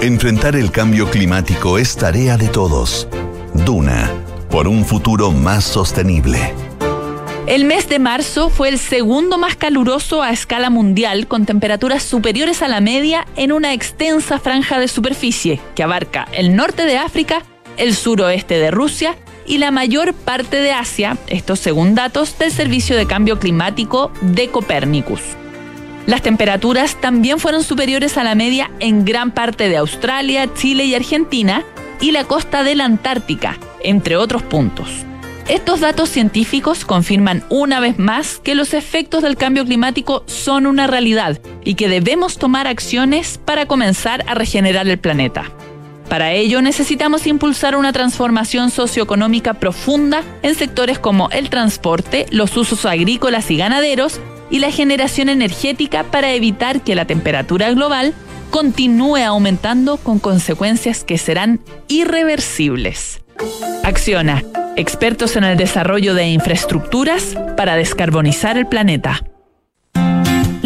Enfrentar el cambio climático es tarea de todos. Duna, por un futuro más sostenible. El mes de marzo fue el segundo más caluroso a escala mundial, con temperaturas superiores a la media en una extensa franja de superficie que abarca el norte de África, el suroeste de Rusia y la mayor parte de Asia, esto según datos del Servicio de Cambio Climático de Copérnicus. Las temperaturas también fueron superiores a la media en gran parte de Australia, Chile y Argentina y la costa de la Antártica, entre otros puntos. Estos datos científicos confirman una vez más que los efectos del cambio climático son una realidad y que debemos tomar acciones para comenzar a regenerar el planeta. Para ello necesitamos impulsar una transformación socioeconómica profunda en sectores como el transporte, los usos agrícolas y ganaderos y la generación energética para evitar que la temperatura global continúe aumentando con consecuencias que serán irreversibles. Acciona, expertos en el desarrollo de infraestructuras para descarbonizar el planeta.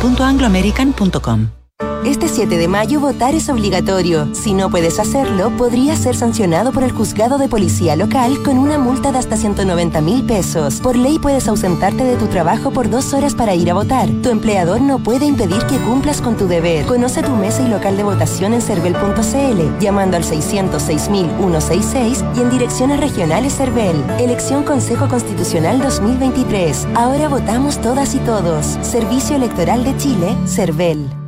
www.angloamerican.com. Este 7 de mayo votar es obligatorio. Si no puedes hacerlo, podrías ser sancionado por el juzgado de policía local con una multa de hasta 190 mil pesos. Por ley puedes ausentarte de tu trabajo por dos horas para ir a votar. Tu empleador no puede impedir que cumplas con tu deber. Conoce tu mesa y local de votación en cervel.cl, llamando al 606.166 y en direcciones regionales Cervel. Elección Consejo Constitucional 2023. Ahora votamos todas y todos. Servicio Electoral de Chile, Cervel.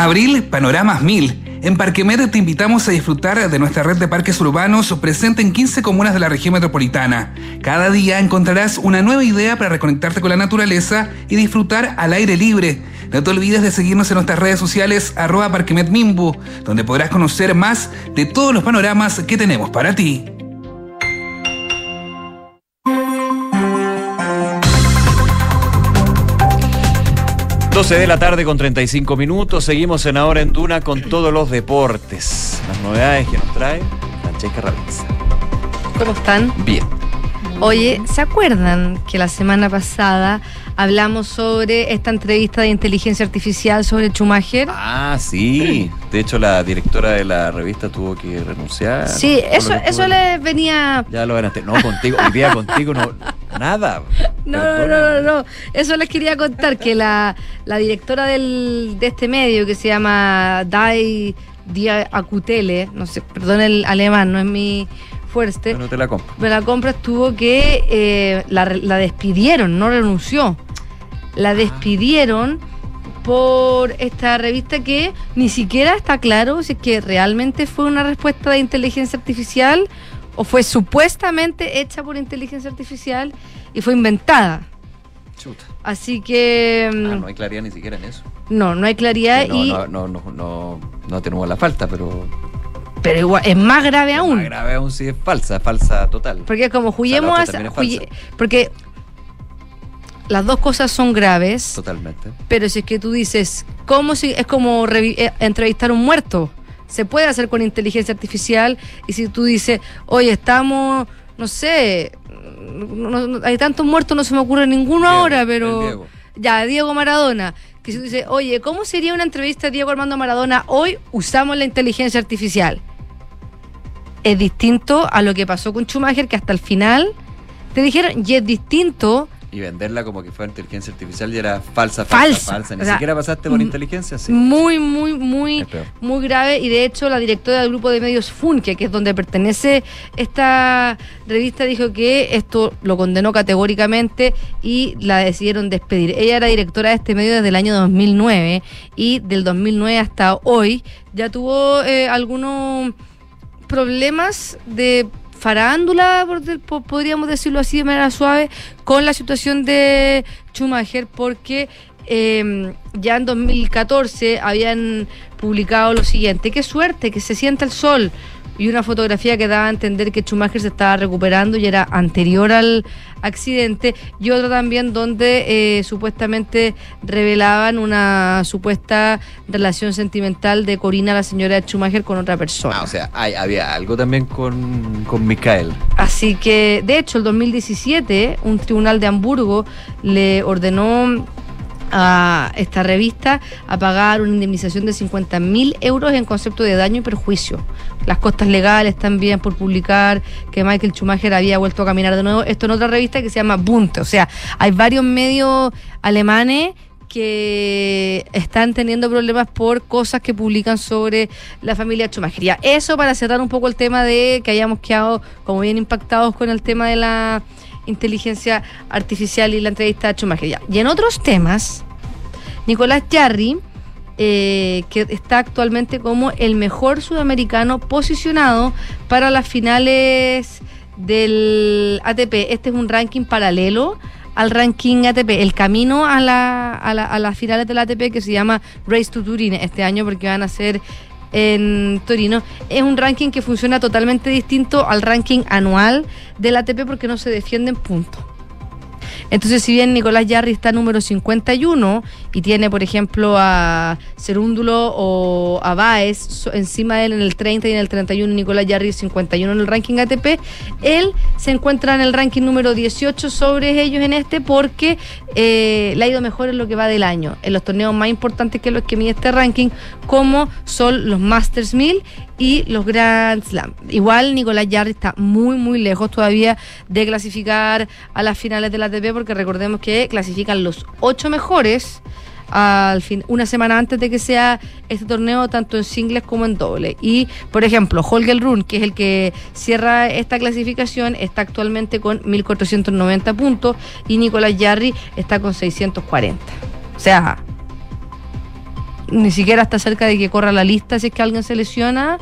Abril Panoramas 1000. En Parquemed te invitamos a disfrutar de nuestra red de parques urbanos presente en 15 comunas de la región metropolitana. Cada día encontrarás una nueva idea para reconectarte con la naturaleza y disfrutar al aire libre. No te olvides de seguirnos en nuestras redes sociales arroba donde podrás conocer más de todos los panoramas que tenemos para ti. ...12 de la tarde con 35 minutos. Seguimos en Ahora en Duna con todos los deportes. Las novedades que nos trae Francesca Ravizza. ¿Cómo están? Bien. Oye, ¿se acuerdan que la semana pasada hablamos sobre esta entrevista de inteligencia artificial sobre Schumacher? Ah, sí. De hecho, la directora de la revista tuvo que renunciar. Sí, eso, eso le venía... Ya lo ganaste. No, contigo. Día contigo no. Nada. No, no, no, no, no. Eso les quería contar, que la, la directora del, de este medio, que se llama Dai Dia Akutele, no sé, perdón el alemán, no es mi fuerte, No te la compro. me la compra estuvo que eh, la, la despidieron, no renunció. La despidieron por esta revista que ni siquiera está claro si es que realmente fue una respuesta de inteligencia artificial o fue supuestamente hecha por inteligencia artificial y fue inventada. Chuta. Así que Ah, mm, no hay claridad ni siquiera en eso. no, no hay claridad no, y no, no, no, no, no tenemos la falta, pero. Pero igual es más grave aún. Más grave aún si es falsa, falsa total. Porque es como juguemos a jugue- porque las dos cosas son graves. Totalmente. Pero si es que tú dices, ¿cómo si es como eh, entrevistar a un muerto? Se puede hacer con inteligencia artificial y si tú dices, oye, estamos, no sé, no- no- hay tantos muertos, no se me ocurre ninguno ahora, pero Diego. ya, Diego Maradona. Que si tú dices, oye, ¿cómo sería una entrevista de Diego Armando Maradona? Hoy usamos la inteligencia artificial. Es distinto a lo que pasó con Schumacher, que hasta el final te dijeron, y es distinto Y venderla como que fue inteligencia artificial y era falsa, falsa, Falsa. falsa. Ni O sea, siquiera pasaste por inteligencia, sí. Muy, muy, muy, muy grave. Y de hecho, la directora del grupo de medios Funke, que es donde pertenece esta revista, dijo que esto lo condenó categóricamente y la decidieron despedir. Ella era directora de este medio desde el año 2009 y del 2009 hasta hoy ya tuvo eh, algunos problemas de farándula, podríamos decirlo así de manera suave, con la situación de Schumacher, porque eh, ya en 2014 habían publicado lo siguiente, qué suerte, que se sienta el sol, y una fotografía que daba a entender que Schumacher se estaba recuperando y era anterior al accidente, y otra también donde eh, supuestamente revelaban una supuesta relación sentimental de Corina, la señora Schumacher, con otra persona. Ah, o sea, hay- había algo también con, con Mikael. Así que, de hecho, el 2017, un tribunal de Hamburgo le ordenó a esta revista a pagar una indemnización de 50 mil euros en concepto de daño y perjuicio. Las costas legales también por publicar que Michael Schumacher había vuelto a caminar de nuevo. Esto en otra revista que se llama Bunte. O sea, hay varios medios alemanes que están teniendo problemas por cosas que publican sobre la familia Schumacher. Ya, eso para cerrar un poco el tema de que hayamos quedado como bien impactados con el tema de la inteligencia artificial y la entrevista a Schumacher. Ya. Y en otros temas, Nicolás Jarry, eh, que está actualmente como el mejor sudamericano posicionado para las finales del ATP. Este es un ranking paralelo al ranking ATP, el camino a, la, a, la- a las finales del ATP que se llama Race to Turin este año porque van a ser en Torino. Es un ranking que funciona totalmente distinto al ranking anual del ATP porque no se defienden puntos. Entonces, si bien Nicolás Yarri está número 51 y tiene, por ejemplo, a Cerúndulo o a Baez encima de él en el 30 y en el 31, Nicolás Yarri 51 en el ranking ATP, él se encuentra en el ranking número 18 sobre ellos en este porque eh, le ha ido mejor en lo que va del año, en los torneos más importantes que los que mide este ranking, como son los Masters 1000 y los Grand Slam. Igual Nicolás Yarri está muy, muy lejos todavía de clasificar a las finales de la ATP, porque recordemos que clasifican los ocho mejores al fin, una semana antes de que sea este torneo, tanto en singles como en doble. Y, por ejemplo, Holger Run, que es el que cierra esta clasificación, está actualmente con 1.490 puntos y Nicolás Yarri está con 640. O sea, ni siquiera está cerca de que corra la lista si es que alguien se lesiona.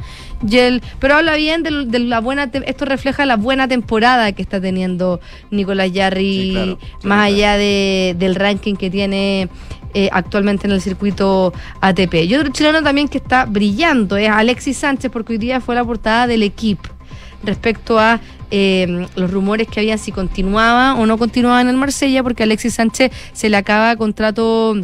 Y el- pero habla bien de, de la buena, te- esto refleja la buena temporada que está teniendo Nicolás Yarri, Sí, claro, sí, más claro. allá de- del ranking que tiene eh, actualmente en el circuito ATP. Y otro chileno también que está brillando es Alexis Sánchez, porque hoy día fue la portada del equipo respecto a eh, los rumores que habían si continuaba o no continuaba en el Marsella, porque Alexis Sánchez se le acaba contrato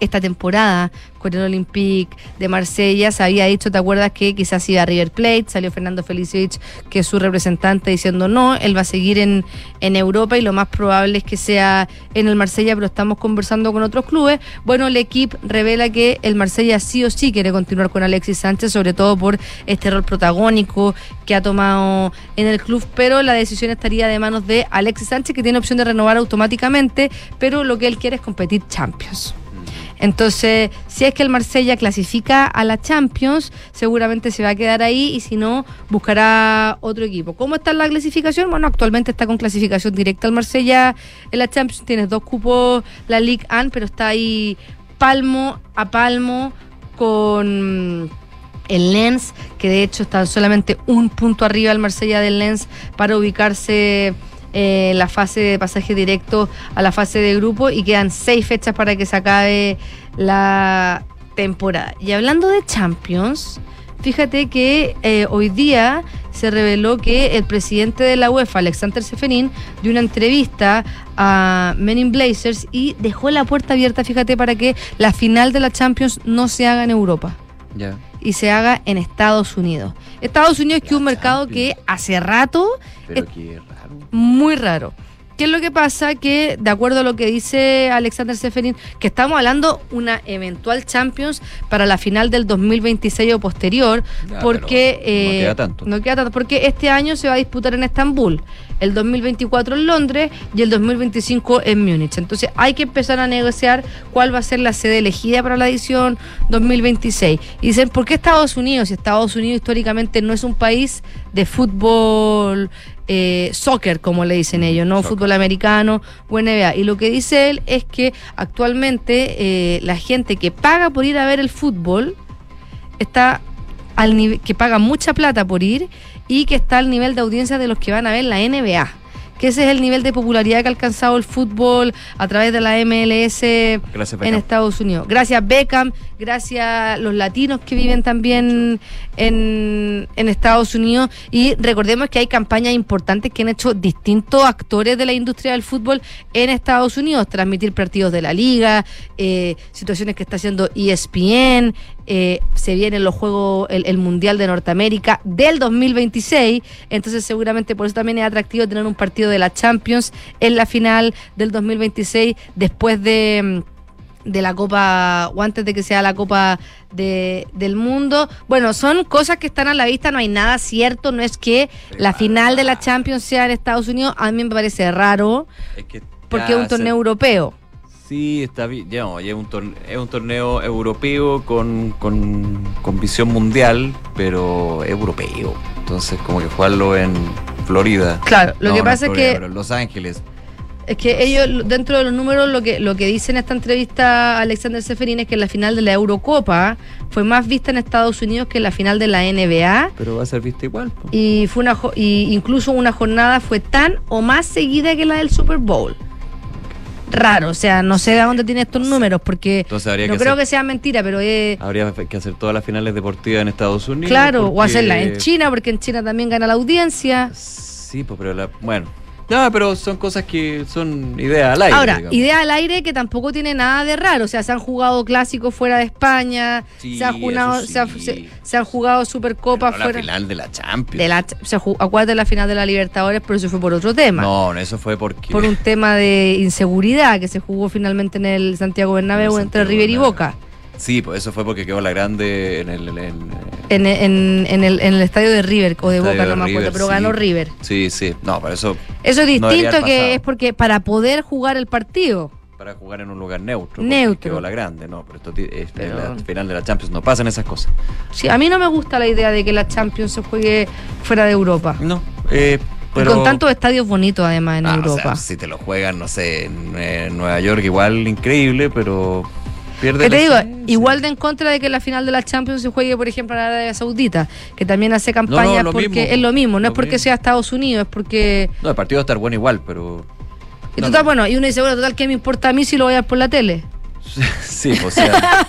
esta temporada con el Olympique de Marsella. Se había dicho, ¿te acuerdas que quizás iba a River Plate? Salió Fernando Felicevich, que es su representante, diciendo no, él va a seguir en, en Europa y lo más probable es que sea en el Marsella, pero estamos conversando con otros clubes. Bueno, el equipo revela que el Marsella sí o sí quiere continuar con Alexis Sánchez, sobre todo por este rol protagónico que ha tomado en el club, pero la decisión estaría de manos de Alexis Sánchez, que tiene opción de renovar automáticamente, pero lo que él quiere es competir Champions. Entonces, si es que el Marsella clasifica a la Champions, seguramente se va a quedar ahí y si no, buscará otro equipo. ¿Cómo está la clasificación? Bueno, actualmente está con clasificación directa el Marsella en la Champions. Tienes dos cupos la Ligue 1, pero está ahí palmo a palmo con el Lens, que de hecho está solamente un punto arriba del Marsella del Lens para ubicarse eh, la fase de pasaje directo a la fase de grupo y quedan seis fechas para que se acabe la temporada. Y hablando de Champions, fíjate que eh, hoy día se reveló que el presidente de la UEFA, Alexander Seferin, dio una entrevista a Men in Blazers y dejó la puerta abierta, fíjate, para que la final de la Champions no se haga en Europa Ya. Y se haga en Estados Unidos. Estados Unidos que es un mercado que hace rato Pero es qué raro. muy raro. ¿Qué es lo que pasa? Que de acuerdo a lo que dice Alexander Seferin, que estamos hablando una eventual Champions para la final del 2026 o posterior, Ya, porque no eh, queda tanto. no queda tanto, porque este año se va a disputar en Estambul, el 2024 en Londres y el 2025 en Múnich. Entonces hay que empezar a negociar cuál va a ser la sede elegida para la edición 2026. Y dicen, ¿por qué Estados Unidos? Si Estados Unidos históricamente no es un país de fútbol eh, soccer, como le dicen ellos, no fútbol americano o NBA. Y lo que dice él es que actualmente eh, la gente que paga por ir a ver el fútbol está al nivel que paga mucha plata por ir y que está al nivel de audiencia de los que van a ver la NBA. Que ese es el nivel de popularidad que ha alcanzado el fútbol a través de la MLS Gracias, en. Estados Unidos. Gracias Beckham, gracias a los latinos que viven también en, en Estados Unidos. Y recordemos que hay campañas importantes que han hecho distintos actores de la industria del fútbol en Estados Unidos. Transmitir partidos de la liga, eh, situaciones que está haciendo ESPN. Eh, se vienen los juegos, el, el Mundial de Norteamérica del 2026. Entonces seguramente por eso también es atractivo tener un partido de la Champions en la final del 2026 después de... mm, de la Copa, o antes de que sea la Copa de, del Mundo. Bueno, son cosas que están a la vista, no hay nada cierto, no es que la final de la Champions sea en Estados Unidos, a mí me parece raro, porque es un torneo europeo. Sí, está bien. Ya, no, es, un torneo, es un torneo europeo con, con, con visión mundial, pero europeo. Entonces, como que jugarlo en Florida. Claro, lo que pasa es Florida, que- Los Ángeles. Es que ellos, dentro de los números, lo que, lo que dice en esta entrevista Alexander Seferin es que la final de la Eurocopa fue más vista en Estados Unidos que la final de la NBA. Pero va a ser vista igual. y fue una y incluso una jornada fue tan o más seguida que la del Super Bowl. Raro, o sea, no sé de dónde tiene estos números porque Entonces no creo hacer- que sea mentira, pero es Habría que hacer todas las finales deportivas en Estados Unidos. claro, o porque- hacerla en China porque en China también gana la audiencia. Sí, pues, pero la, bueno. No, pero son cosas que son ideas al aire. Ahora, digamos. idea al aire que tampoco tiene nada de raro, o sea, se han jugado clásicos fuera de España, Sí, se, han jugado, se, ha- sí. se- se han jugado Supercopas No, la fuera final de la Champions. de la se acuérdate de la final de la Libertadores, pero eso fue por otro tema. No, no, eso fue porque. por un tema de inseguridad que se jugó finalmente en el Santiago Bernabéu entre River y. Boca. Sí, pues eso fue porque quedó la grande en el. en- en- En, en- el, en el estadio de River o de Boca, de no me acuerdo, pero sí. ganó River. Sí, sí. No, para eso. Eso es distinto que es porque para poder jugar el partido. Para jugar en un lugar neutro. Neutro. Quedó la grande, no, pero esto ti- es Pero- la final de la Champions, no pasan esas cosas. Sí, a mí no me gusta la idea de que la Champions se juegue fuera de Europa. No, eh, pero... con tantos estadios bonitos además en Ah, o Europa. sea, si te lo juegan, no sé, en eh, Nueva York igual increíble, pero pierde Que te digo, esencia. igual de en contra de que la final de la Champions se juegue, por ejemplo, en Arabia Saudita, que también hace campaña porque mismo, es lo mismo, no lo es porque mismo. sea Estados Unidos, es porque... No, el partido va a estar bueno igual, pero... Y No, total, no. bueno, y uno dice, bueno, total, ¿qué me importa a mí si lo voy a ver por la tele? Sí, pues, o sea...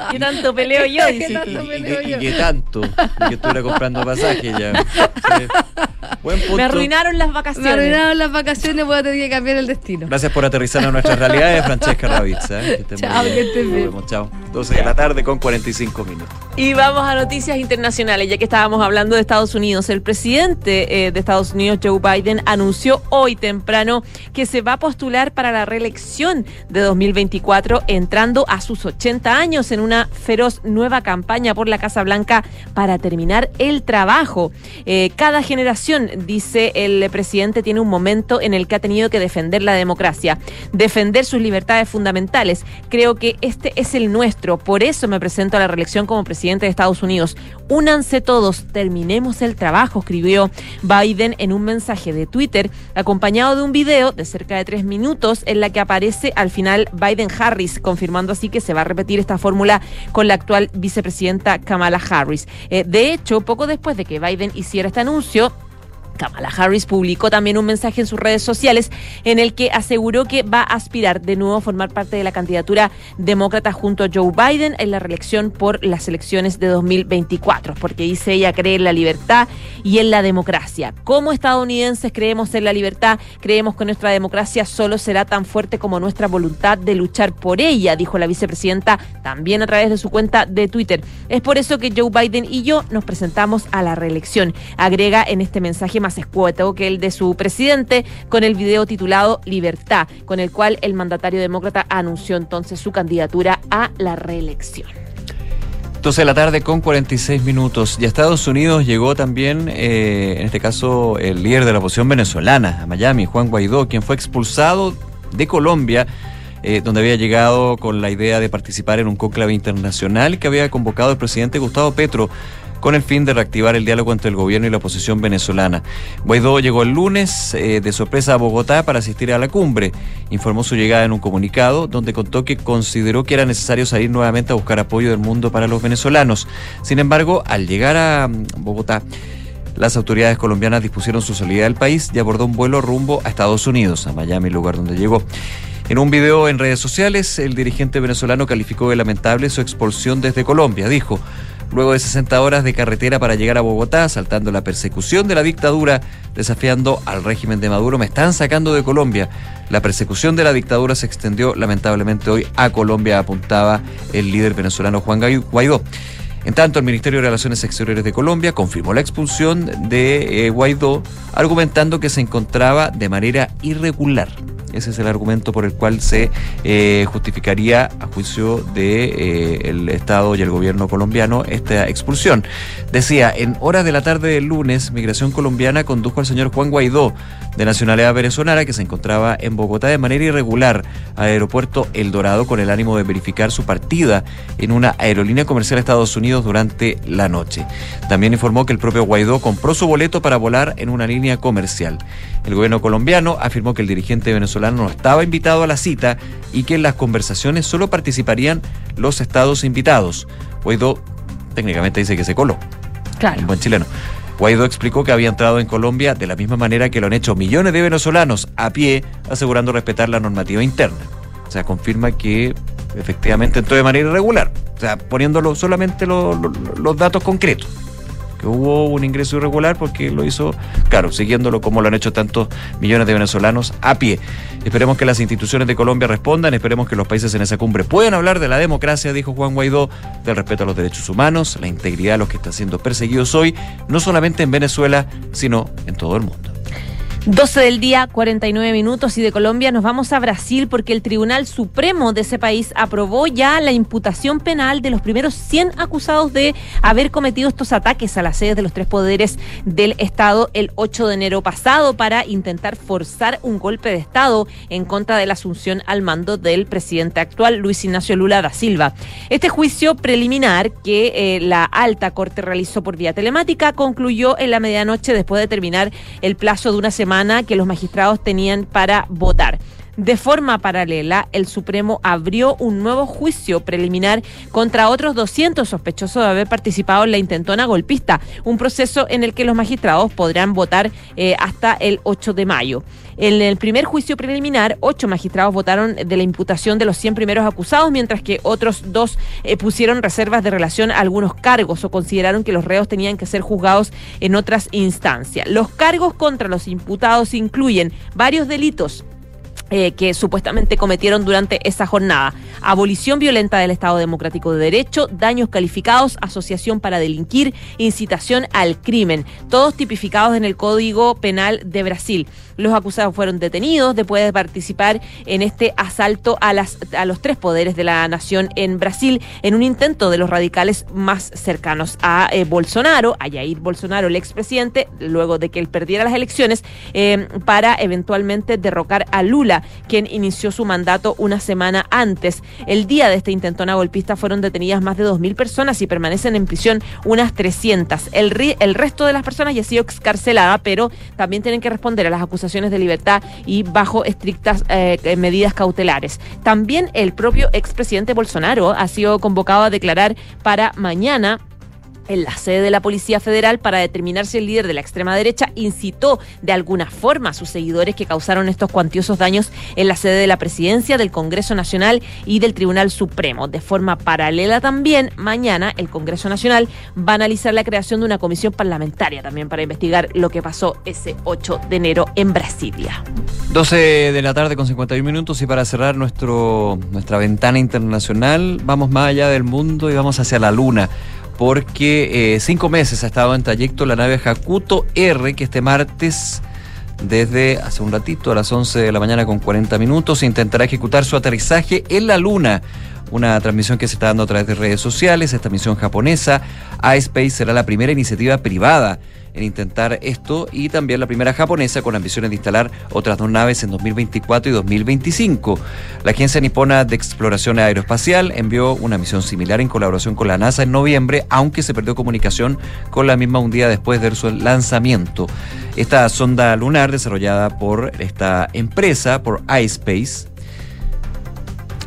¿Qué tanto peleo yo? ¿Qué tanto y, peleo y- yo? y qué tanto, y que estuviera comprando pasajes ya. Sí. Buen punto. Me arruinaron las Me vacaciones. arruinaron las vacaciones, voy a tener que cambiar el destino. Gracias por aterrizar a nuestras realidades, Francesca Ravizza. ¿eh? Muy Chao, bien. que estés Nos bien. vemos, chao. 12 de la tarde con 45 minutos. Y vamos a noticias internacionales, ya que estábamos hablando de Estados Unidos. El presidente eh, de Estados Unidos, Joe Biden, anunció hoy temprano que se va a postular para la reelección de 2024, entrando a sus 80 años en una feroz nueva campaña por la Casa Blanca para terminar el trabajo. Eh, cada generación, dice el presidente, tiene un momento en el que ha tenido que defender la democracia, defender sus libertades fundamentales. Creo que este es el nuestro. Por eso me presento a la reelección como presidente de Estados Unidos. Únanse todos, terminemos el trabajo, escribió Biden en un mensaje de Twitter, acompañado de un video de cerca de tres minutos en la que aparece al final Biden-Harris, confirmando así que se va a repetir esta fórmula con la actual vicepresidenta Kamala Harris. Eh, de hecho, poco después de que Biden hiciera este anuncio, Kamala Harris publicó también un mensaje en sus redes sociales en el que aseguró que va a aspirar de nuevo a formar parte de la candidatura demócrata junto a Joe Biden en la reelección por las elecciones de 2024, porque dice ella cree en la libertad y en la democracia. Como estadounidenses creemos en la libertad, creemos que nuestra democracia solo será tan fuerte como nuestra voluntad de luchar por ella, dijo la vicepresidenta también a través de su cuenta de Twitter. Es por eso que Joe Biden y yo nos presentamos a la reelección. Agrega en este mensaje más escueto que el de su presidente con el video titulado Libertad, con el cual el mandatario demócrata anunció entonces su candidatura a la reelección. 12 de la tarde con 46 minutos. Y a Estados Unidos llegó también, eh, en este caso, el líder de la oposición venezolana, a Miami, Juan Guaidó, quien fue expulsado de Colombia, eh, donde había llegado con la idea de participar en un cónclave internacional que había convocado el presidente Gustavo Petro con el fin de reactivar el diálogo entre el gobierno y la oposición venezolana. Guaidó llegó el lunes eh, de sorpresa a Bogotá para asistir a la cumbre. Informó su llegada en un comunicado donde contó que consideró que era necesario salir nuevamente a buscar apoyo del mundo para los venezolanos. Sin embargo, al llegar a mm, Bogotá, las autoridades colombianas dispusieron su salida del país y abordó un vuelo rumbo a Estados Unidos, a Miami, lugar donde llegó. En un video en redes sociales, el dirigente venezolano calificó de lamentable su expulsión desde Colombia. Dijo, luego de 60 horas de carretera para llegar a Bogotá, saltando la persecución de la dictadura, desafiando al régimen de Maduro, me están sacando de Colombia. La persecución de la dictadura se extendió lamentablemente hoy a Colombia, apuntaba el líder venezolano Juan Guaidó. En tanto, el Ministerio de Relaciones Exteriores de Colombia confirmó la expulsión de eh, Guaidó, argumentando que se encontraba de manera irregular. Ese es el argumento por el cual se eh, justificaría, a juicio del Estado y el gobierno colombiano, esta expulsión. Decía, en horas de la tarde del lunes, Migración Colombiana condujo al señor Juan Guaidó, de nacionalidad venezolana, que se encontraba en Bogotá de manera irregular al aeropuerto El Dorado con el ánimo de verificar su partida en una aerolínea comercial a Estados Unidos durante la noche. También informó que el propio Guaidó compró su boleto para volar en una línea comercial. El gobierno colombiano afirmó que el dirigente venezolano no estaba invitado a la cita y que en las conversaciones solo participarían los estados invitados. Guaidó técnicamente dice que se coló. Claro. Un buen chileno. Guaidó explicó que había entrado en Colombia de la misma manera que lo han hecho millones de venezolanos a pie, asegurando respetar la normativa interna. O sea, confirma que efectivamente entró de manera irregular. O sea, poniéndolo solamente lo- lo- los datos concretos. Hubo un ingreso irregular porque lo hizo, claro, siguiéndolo como lo han hecho tantos millones de venezolanos a pie. Esperemos que las instituciones de Colombia respondan, esperemos que los países en esa cumbre puedan hablar de la democracia, dijo Juan Guaidó, del respeto a los derechos humanos, la integridad de los que están siendo perseguidos hoy, no solamente en Venezuela, sino en todo el mundo. 12 del día, 49 minutos y de Colombia nos vamos a Brasil porque el Tribunal Supremo de ese país aprobó ya la imputación penal de los primeros 100 acusados de haber cometido estos ataques a las sedes de los tres poderes del Estado el 8 de enero pasado para intentar forzar un golpe de Estado en contra de la asunción al mando del presidente actual, Luis Ignacio Lula da Silva. Este juicio preliminar que eh, la alta corte realizó por vía telemática concluyó en la medianoche después de terminar el plazo de una semana que los magistrados tenían para votar. De forma paralela, el Supremo abrió un nuevo juicio preliminar contra otros 200 sospechosos de haber participado en la intentona golpista, un proceso en el que los magistrados podrán votar eh, hasta el 8 de mayo. En el primer juicio preliminar, ocho magistrados votaron de la imputación de los 100 primeros acusados, mientras que otros dos eh, pusieron reservas de relación a algunos cargos o consideraron que los reos tenían que ser juzgados en otras instancias. Los cargos contra los imputados incluyen varios delitos eh, que supuestamente cometieron durante esa jornada. Abolición violenta del Estado Democrático de Derecho, daños calificados, asociación para delinquir, incitación al crimen, todos tipificados en el Código Penal de Brasil. Los acusados fueron detenidos después de participar en este asalto a, las, a los tres poderes de la nación en Brasil en un intento de los radicales más cercanos a eh, Bolsonaro, a Jair Bolsonaro, el expresidente, luego de que él perdiera las elecciones, eh, para eventualmente derrocar a Lula, quien inició su mandato una semana antes. El día de este intentona golpista fueron detenidas más de 2.000 personas y permanecen en prisión unas 300. El, el resto de las personas ya ha sido excarcelada, pero también tienen que responder a las acusaciones de libertad y bajo estrictas eh, medidas cautelares. También el propio expresidente Bolsonaro ha sido convocado a declarar para mañana en la sede de la Policía Federal para determinar si el líder de la extrema derecha incitó de alguna forma a sus seguidores que causaron estos cuantiosos daños en la sede de la Presidencia, del Congreso Nacional y del Tribunal Supremo. De forma paralela también, mañana el Congreso Nacional va a analizar la creación de una comisión parlamentaria también para investigar lo que pasó ese 8 de enero en Brasilia. 12 de la tarde con 51 minutos y para cerrar nuestro, nuestra ventana internacional, vamos más allá del mundo y vamos hacia la luna porque eh, cinco meses ha estado en trayecto la nave Hakuto R, que este martes, desde hace un ratito, a las 11 de la mañana con 40 minutos, intentará ejecutar su aterrizaje en la Luna. Una transmisión que se está dando a través de redes sociales, esta misión japonesa. iSpace será la primera iniciativa privada en intentar esto y también la primera japonesa con ambiciones de instalar otras dos naves en 2024 y 2025. La Agencia Nipona de Exploración Aeroespacial envió una misión similar en colaboración con la NASA en noviembre, aunque se perdió comunicación con la misma un día después de su lanzamiento. Esta sonda lunar desarrollada por esta empresa, por iSpace,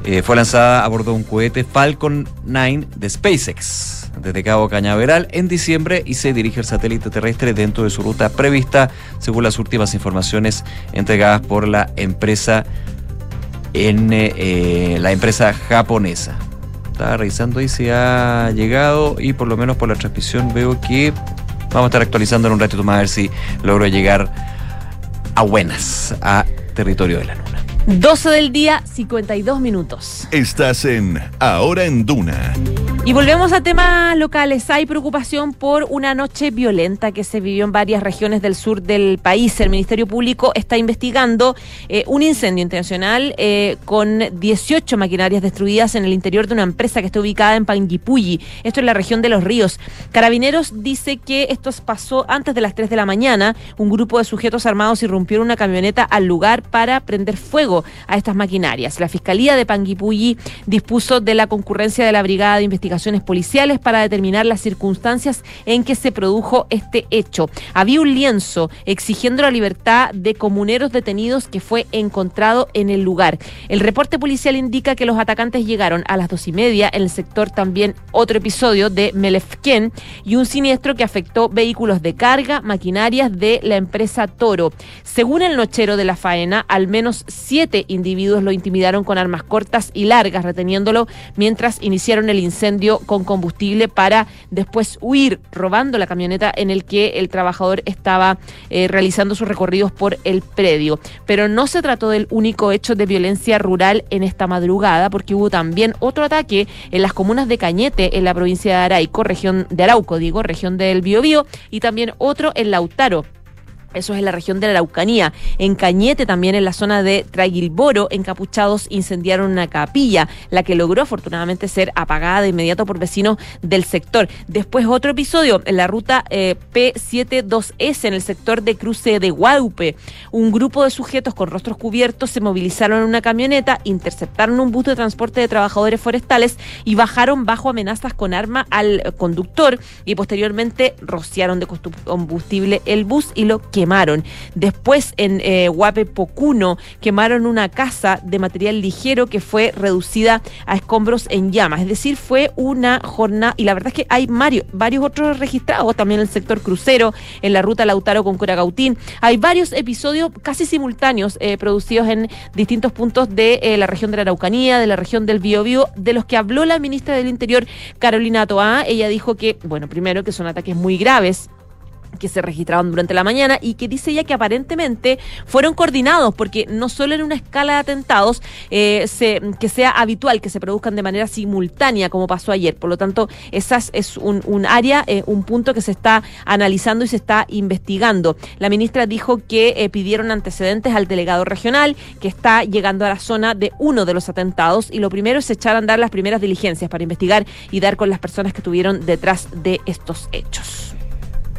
eh, fue lanzada a bordo de un cohete Falcon 9 de SpaceX desde Cabo Cañaveral en diciembre y se dirige al satélite terrestre dentro de su ruta prevista, según las últimas informaciones entregadas por la empresa en eh, la empresa japonesa. Estaba revisando ahí si ha llegado y por lo menos por la transmisión veo que vamos a estar actualizando en un ratito más a ver si logro llegar a buenas a territorio de la Luna. 12 del día, 52 minutos. Estás en Ahora en Duna. Y volvemos a temas locales. Hay preocupación por una noche violenta que se vivió en varias regiones del sur del país. El Ministerio Público está investigando eh, un incendio intencional eh, con 18 maquinarias destruidas en el interior de una empresa que está ubicada en Panguipulli. Esto es la región de Los Ríos. Carabineros dice que esto pasó antes de las 3 de la mañana. Un grupo de sujetos armados irrumpió una camioneta al lugar para prender fuego a estas maquinarias. La Fiscalía de Panguipulli dispuso de la concurrencia de la Brigada de Policiales para determinar las circunstancias en que se produjo este hecho. Había un lienzo exigiendo la libertad de comuneros detenidos que fue encontrado en el lugar. El reporte policial indica que los atacantes llegaron a las dos y media en el sector también otro episodio de Melefken y un siniestro que afectó vehículos de carga, maquinarias de la empresa Toro. Según el nochero de la faena, al menos siete individuos lo intimidaron con armas cortas y largas, reteniéndolo mientras iniciaron el incendio con combustible para después huir, robando la camioneta en el que el trabajador estaba eh, realizando sus recorridos por el predio. Pero no se trató del único hecho de violencia rural en esta madrugada, porque hubo también otro ataque en las comunas de Cañete, en la provincia de Araico, región de Arauco, digo, región del Biobío, y también otro en Lautaro Eso es en la región de la Araucanía. En Cañete, también en la zona de Traiguilboro, encapuchados incendiaron una capilla, la que logró afortunadamente ser apagada de inmediato por vecinos del sector. Después otro episodio en la ruta eh, P72S, en el sector de cruce de Guadalupe. Un grupo de sujetos con rostros cubiertos se movilizaron en una camioneta, interceptaron un bus de transporte de trabajadores forestales y bajaron bajo amenazas con arma al conductor y posteriormente rociaron de combustible el bus y lo quemaron. Después en eh, Huape Pocuno quemaron una casa de material ligero que fue reducida a escombros en llamas. Es decir, fue una jornada, y la verdad es que hay varios, varios otros registrados, también en el sector crucero, en la ruta Lautaro con Curagautín. Hay varios episodios casi simultáneos eh, producidos en distintos puntos de eh, la región de la Araucanía, de la región del Biobío, de los que habló la ministra del Interior, Carolina Toá. Ella dijo que, bueno, primero que son ataques muy graves que se registraron durante la mañana y que dice ella que aparentemente fueron coordinados porque no solo en una escala de atentados eh, que sea habitual que se produzcan de manera simultánea como pasó ayer. Por lo tanto, esa es un, un área, eh, un punto que se está analizando y se está investigando. La ministra dijo que eh, pidieron antecedentes al delegado regional que está llegando a la zona de uno de los atentados y lo primero es echar a andar las primeras diligencias para investigar y dar con las personas que estuvieron detrás de estos hechos.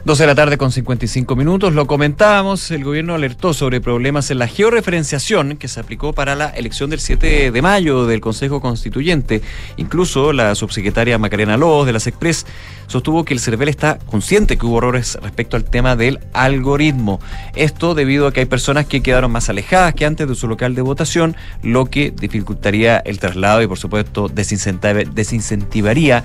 12 de la tarde con 55 minutos, lo comentábamos, el gobierno alertó sobre problemas en la georreferenciación que se aplicó para la elección del 7 de mayo del Consejo Constituyente. Incluso la subsecretaria Macarena López de las Express sostuvo que el CERVEL está consciente que hubo errores respecto al tema del algoritmo. Esto debido a que hay personas que quedaron más alejadas que antes de su local de votación, lo que dificultaría el traslado y por supuesto desincentivaría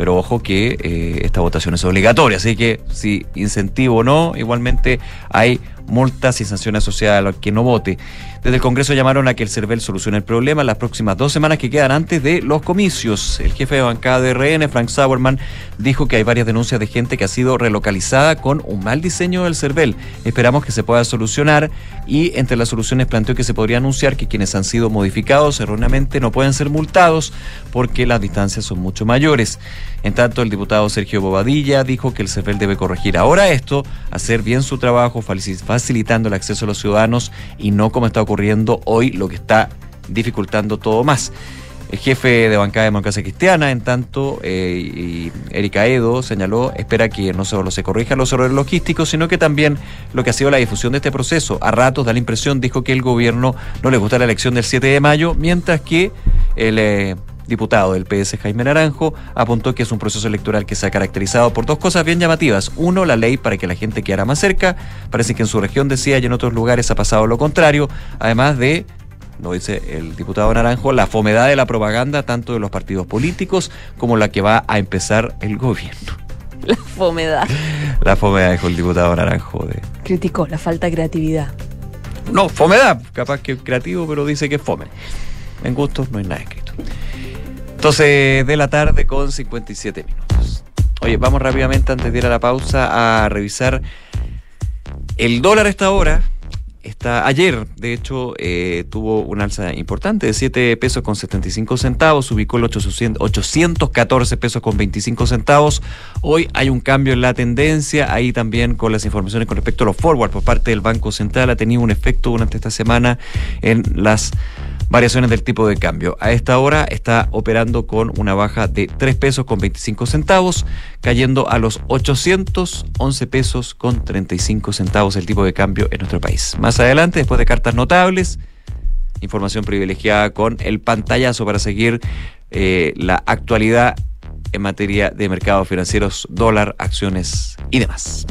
pero ojo que eh, esta votación es obligatoria, así que si incentivo o no, igualmente hay multas y sanciones asociadas a lo que no vote. Desde el Congreso llamaron a que el CERVEL solucione el problema en las próximas dos semanas que quedan antes de los comicios. El jefe de bancada de RN, Frank Sauerman, dijo que hay varias denuncias de gente que ha sido relocalizada con un mal diseño del CERVEL. Esperamos que se pueda solucionar y entre las soluciones planteó que se podría anunciar que quienes han sido modificados erróneamente no pueden ser multados porque las distancias son mucho mayores. En tanto, el diputado Sergio Bobadilla dijo que el CERVEL debe corregir ahora esto, hacer bien su trabajo, facilitando el acceso a los ciudadanos y no como está ocurriendo hoy, lo que está dificultando todo más. El jefe de bancada de democracia cristiana, en tanto, eh, Erika Edo señaló, espera que no solo se corrijan los errores logísticos, sino que también lo que ha sido la difusión de este proceso. A ratos da la impresión, dijo que el gobierno no le gusta la elección del 7 de mayo, mientras que el eh, diputado del PS Jaime Naranjo apuntó que es un proceso electoral que se ha caracterizado por dos cosas bien llamativas. Uno, la ley para que la gente quedara más cerca. Parece que en su región decía y en otros lugares ha pasado lo contrario. Además de lo dice el diputado Naranjo, la fomedad de la propaganda tanto de los partidos políticos como la que va a empezar el gobierno. La fomedad. La fomedad, dijo el diputado Naranjo. De... Criticó la falta de creatividad. No, fomedad, capaz que creativo, pero dice que es fome. En gustos no hay nada escrito. 12 de la tarde con 57 minutos. Oye, vamos rápidamente antes de ir a la pausa a revisar el dólar esta hora. Está, ayer, de hecho, eh, tuvo una alza importante de 7 pesos con 75 centavos, ubicó el 800, 814 pesos con 25 centavos. Hoy hay un cambio en la tendencia, ahí también con las informaciones con respecto a los forward por parte del Banco Central ha tenido un efecto durante esta semana en las variaciones del tipo de cambio. A esta hora está operando con una baja de 3 pesos con 25 centavos, cayendo a los 811 pesos con 35 centavos el tipo de cambio en nuestro país. Más adelante, después de cartas notables, información privilegiada con el pantallazo para seguir eh, la actualidad en materia de mercados financieros, dólar, acciones y demás.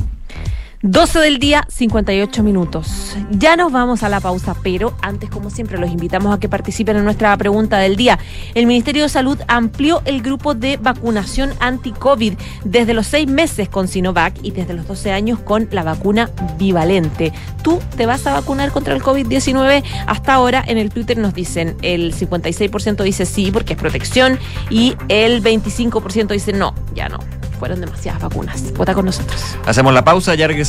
12 del día, 58 minutos. Ya nos vamos a la pausa, pero antes, como siempre, los invitamos a que participen en nuestra pregunta del día. El Ministerio de Salud amplió el grupo de vacunación anti-COVID desde los seis meses con Sinovac y desde los 12 años con la vacuna bivalente. ¿Tú te vas a vacunar contra el COVID-19? Hasta ahora en el Twitter nos dicen el 56% dice sí porque es protección y el 25% dice no, ya no fueron demasiadas vacunas. Vota con nosotros. Hacemos la pausa, ya regresamos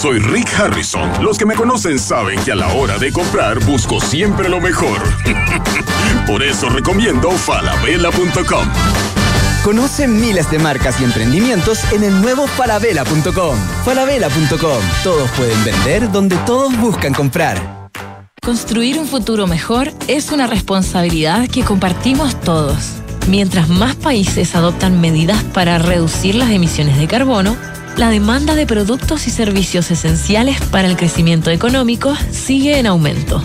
Soy Rick Harrison. Los que me conocen saben que a la hora de comprar busco siempre lo mejor. Por eso recomiendo falabella.com. Conoce miles de marcas y emprendimientos en el nuevo falabella.com. Falabella.com. Todos pueden vender donde todos buscan comprar. Construir un futuro mejor es una responsabilidad que compartimos todos. Mientras más países adoptan medidas para reducir las emisiones de carbono, la demanda de productos y servicios esenciales para el crecimiento económico sigue en aumento.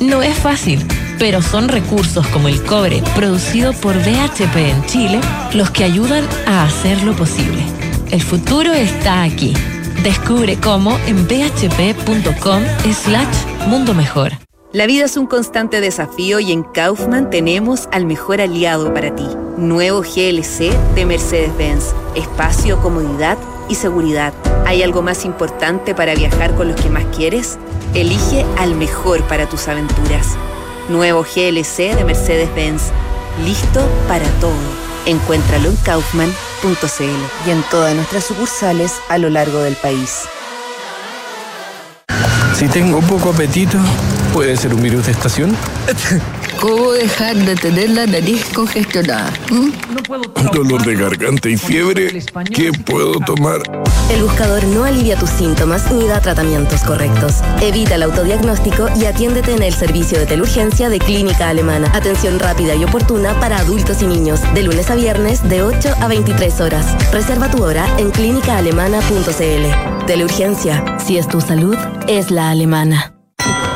No es fácil, pero son recursos como el cobre producido por BHP en Chile los que ayudan a hacerlo posible. El futuro está aquí. Descubre cómo en bhp.com slash mundo mejor. La vida es un constante desafío y en Kaufman tenemos al mejor aliado para ti. Nuevo GLC de Mercedes-Benz. Espacio, comodidad y seguridad. ¿Hay algo más importante para viajar con los que más quieres? Elige al mejor para tus aventuras. Nuevo GLC de Mercedes-Benz. Listo para todo. Encuéntralo en kaufman.cl y en todas nuestras sucursales a lo largo del país. Si tengo poco apetito, ¿puede ser un virus de estación? ¿Cómo dejar de tener la nariz congestionada? ¿Mm? Dolor de garganta y fiebre. ¿Qué puedo tomar? El buscador no alivia tus síntomas ni da tratamientos correctos. Evita el autodiagnóstico y atiéndete en el servicio de teleurgencia de Clínica Alemana. Atención rápida y oportuna para adultos y niños, de lunes a viernes de 8 a 23 horas. Reserva tu hora en clínicaalemana.cl. Teleurgencia, si es tu salud, es la alemana.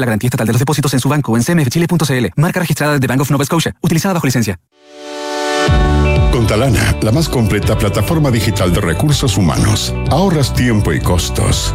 la garantía estatal de los depósitos en su banco en cmfchile.cl. Marca registrada de Bank of Nova Scotia. Utilizada bajo licencia. Con Talana, la más completa plataforma digital de recursos humanos, ahorras tiempo y costos.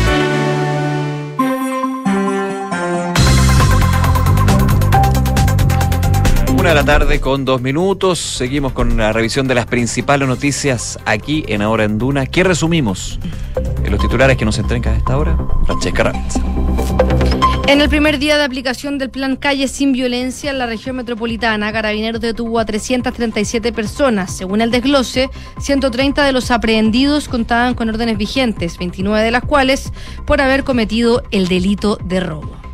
de la tarde con dos minutos. Seguimos con la revisión de las principales noticias aquí en Ahora en Duna. ¿Qué resumimos? Los titulares que nos entregan a esta hora, Francesca Ramírez. En el primer día de aplicación del plan Calle sin Violencia en la región metropolitana, Carabineros detuvo a 337 personas. Según el desglose, 130 de los aprehendidos contaban con órdenes vigentes, 29 de las cuales por haber cometido el delito de robo.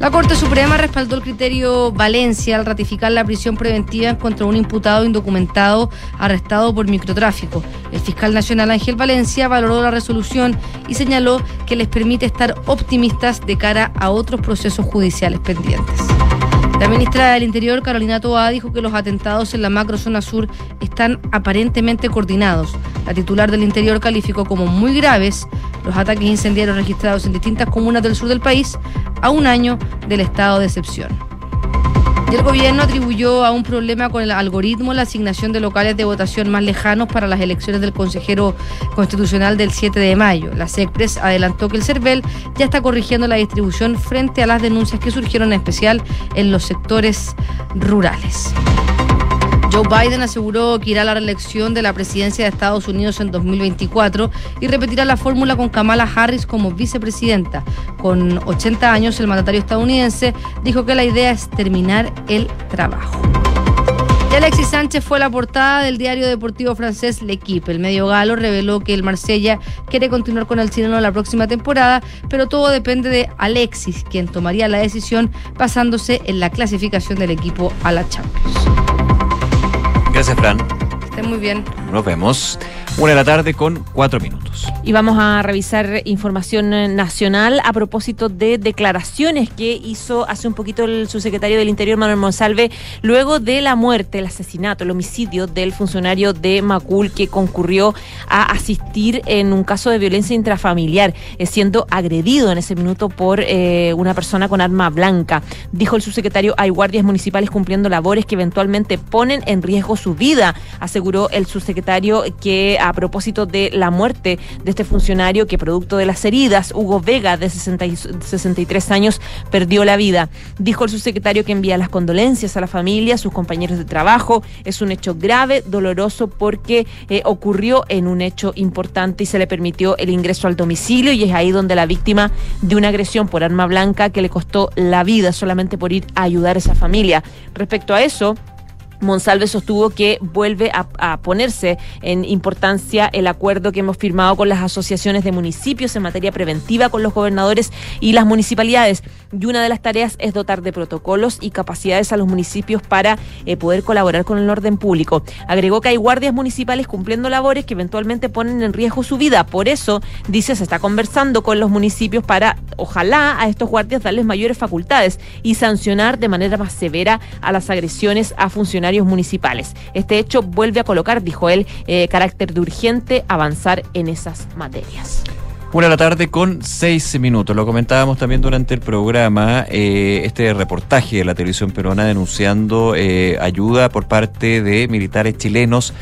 La Corte Suprema respaldó el criterio Valencia al ratificar la prisión preventiva contra un imputado indocumentado arrestado por microtráfico. El fiscal nacional Ángel Valencia valoró la resolución y señaló que les permite estar optimistas de cara a otros procesos judiciales pendientes. La ministra del Interior, Carolina Toa, dijo que los atentados en la macrozona sur están aparentemente coordinados. La titular del Interior calificó como muy graves los ataques incendiarios registrados en distintas comunas del sur del país a un año del estado de excepción. El gobierno atribuyó a un problema con el algoritmo la asignación de locales de votación más lejanos para las elecciones del consejero constitucional del 7 de mayo. La SECPRES adelantó que el CERVEL ya está corrigiendo la distribución frente a las denuncias que surgieron en especial en los sectores rurales. Joe Biden aseguró que irá a la reelección de la presidencia de Estados Unidos en 2024 y repetirá la fórmula con Kamala Harris como vicepresidenta. Con 80 años, el mandatario estadounidense dijo que la idea es terminar el trabajo. Alexis Sánchez fue la portada del diario deportivo francés L'Equipe. El medio galo reveló que el Marsella quiere continuar con el chileno la próxima temporada, pero todo depende de Alexis, quien tomaría la decisión basándose en la clasificación del equipo a la Champions. Gracias, Fran. Estén muy bien. Nos vemos. Una de la tarde con cuatro minutos. Y vamos a revisar información nacional a propósito de declaraciones que hizo hace un poquito el subsecretario del Interior, Manuel Monsalve, luego de la muerte, el asesinato, el homicidio del funcionario de Macul que concurrió a asistir en un caso de violencia intrafamiliar, eh, siendo agredido en ese minuto por eh, una persona con arma blanca. Dijo el subsecretario, hay guardias municipales cumpliendo labores que eventualmente ponen en riesgo su vida, aseguró el subsecretario que a propósito de la muerte de este funcionario que producto de las heridas, Hugo Vega, de 60 y 63 años, perdió la vida. Dijo el subsecretario que envía las condolencias a la familia, a sus compañeros de trabajo. Es un hecho grave, doloroso, porque eh, ocurrió en un hecho importante y se le permitió el ingreso al domicilio y es ahí donde la víctima de una agresión por arma blanca que le costó la vida solamente por ir a ayudar a esa familia. Respecto a eso, Monsalve sostuvo que vuelve a, ponerse en importancia el acuerdo que hemos firmado con las asociaciones de municipios en materia preventiva con los gobernadores y las municipalidades. Y una de las tareas es dotar de protocolos y capacidades a los municipios para eh, poder colaborar con el orden público. Agregó que hay guardias municipales cumpliendo labores que eventualmente ponen en riesgo su vida. Por eso, dice, se está conversando con los municipios para, ojalá, a estos guardias darles mayores facultades y sancionar de manera más severa a las agresiones a funcionarios municipales. Este hecho vuelve a colocar, dijo él, eh, carácter de urgente avanzar en esas materias. Una de la tarde con seis minutos. Lo comentábamos también durante el programa, eh, este reportaje de la televisión peruana denunciando eh, ayuda por parte de militares chilenos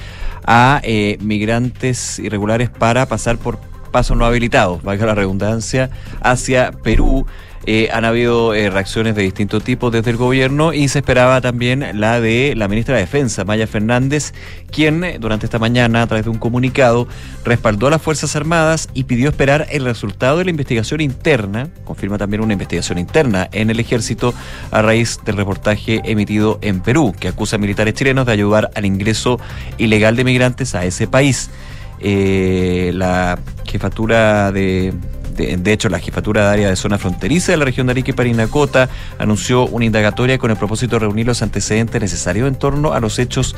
a migrantes irregulares para pasar por pasos no habilitados, valga la redundancia, hacia Perú. Eh, han habido eh, reacciones de distintos tipos desde el gobierno y se esperaba también la de la ministra de Defensa, Maya Fernández, quien eh, durante esta mañana, a través de un comunicado, respaldó a las Fuerzas Armadas y pidió esperar el resultado de la investigación interna, confirma también una investigación interna en el ejército a raíz del reportaje emitido en Perú, que acusa a militares chilenos de ayudar al ingreso ilegal de migrantes a ese país. la jefatura de de, hecho, la jefatura de área de zona fronteriza de la región de Arica y Parinacota anunció una indagatoria con el propósito de reunir los antecedentes necesarios en torno a los hechos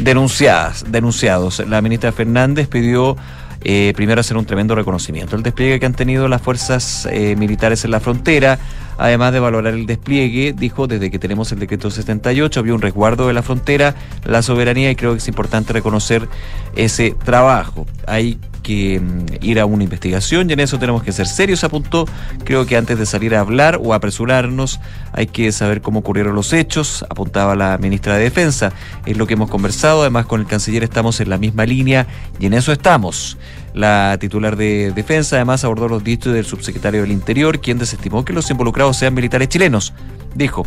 denunciadas, denunciados. La ministra Fernández pidió eh, primero hacer un tremendo reconocimiento. El despliegue que han tenido las fuerzas eh, militares en la frontera, además de valorar el despliegue, dijo, desde que tenemos el decreto 78, había un resguardo de la frontera, la soberanía, y creo que es importante reconocer ese trabajo. Hay que mm, ir a una investigación y en eso tenemos que ser serios, apuntó. Creo que antes de salir a hablar o apresurarnos hay que saber cómo ocurrieron los hechos, apuntaba la ministra de Defensa. Es lo que hemos conversado, además con el canciller estamos en la misma línea y en eso estamos. La titular de Defensa además abordó los dichos del subsecretario del Interior, quien desestimó que los involucrados sean militares chilenos. Dijo,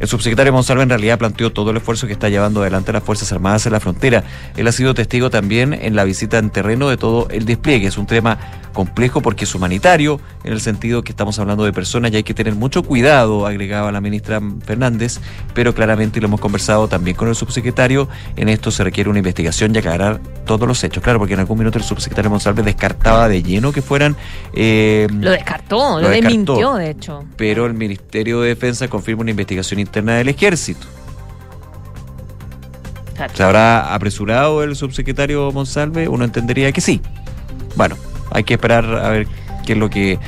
el subsecretario Monsalve en realidad planteó todo el esfuerzo que está llevando adelante las Fuerzas Armadas en la frontera. Él ha sido testigo también en la visita en terreno de todo el despliegue. Es un tema complejo porque es humanitario, en el sentido que estamos hablando de personas y hay que tener mucho cuidado, agregaba la ministra Fernández, pero claramente lo hemos conversado también con el subsecretario, en esto se requiere una investigación y aclarar todos los hechos. Claro, porque en algún minuto el subsecretario Monsalve descartaba de lleno que fueran... Eh, lo descartó, lo, lo desmintió, de hecho. Pero el Ministerio de Defensa confirma una investigación interna del ejército. ¿Se habrá apresurado el subsecretario Monsalve? Uno entendería que sí. Bueno, hay que esperar a ver qué es lo que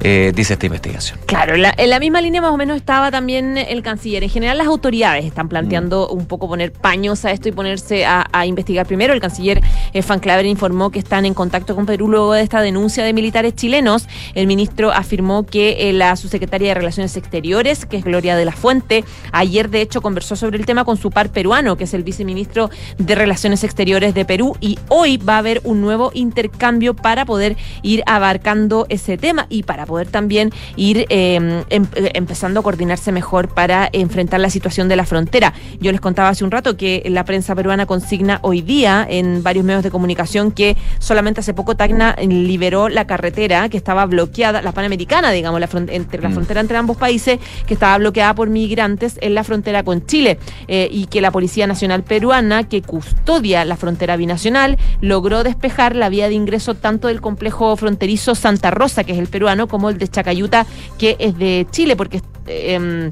eh, dice esta investigación. Claro, la, en la misma línea más o menos estaba también el canciller. En general las autoridades están planteando mm. un poco poner paños a esto y ponerse a, a investigar primero. El canciller eh, Van Claver informó que están en contacto con Perú luego de esta denuncia de militares chilenos. El ministro afirmó que eh, la subsecretaria de Relaciones Exteriores, que es Gloria de la Fuente, ayer de hecho conversó sobre el tema con su par peruano, que es el viceministro de Relaciones Exteriores de Perú, y hoy va a haber un nuevo intercambio para poder ir abarcando ese tema y para poder también ir eh, em- eh, empezando a coordinarse mejor para enfrentar la situación de la frontera. Yo les contaba hace un rato que la prensa peruana consigna hoy día en varios medios de comunicación que solamente hace poco Tacna liberó la carretera que estaba bloqueada, la panamericana, digamos, la entre la Mm. frontera entre ambos países, que estaba bloqueada por migrantes en la frontera con Chile eh, y que la Policía Nacional Peruana, que custodia la frontera binacional, logró despejar la vía de ingreso tanto del complejo fronterizo Santa Rosa, que es el peruano, como el de Chacayuta, que es de Chile, porque... eh, em,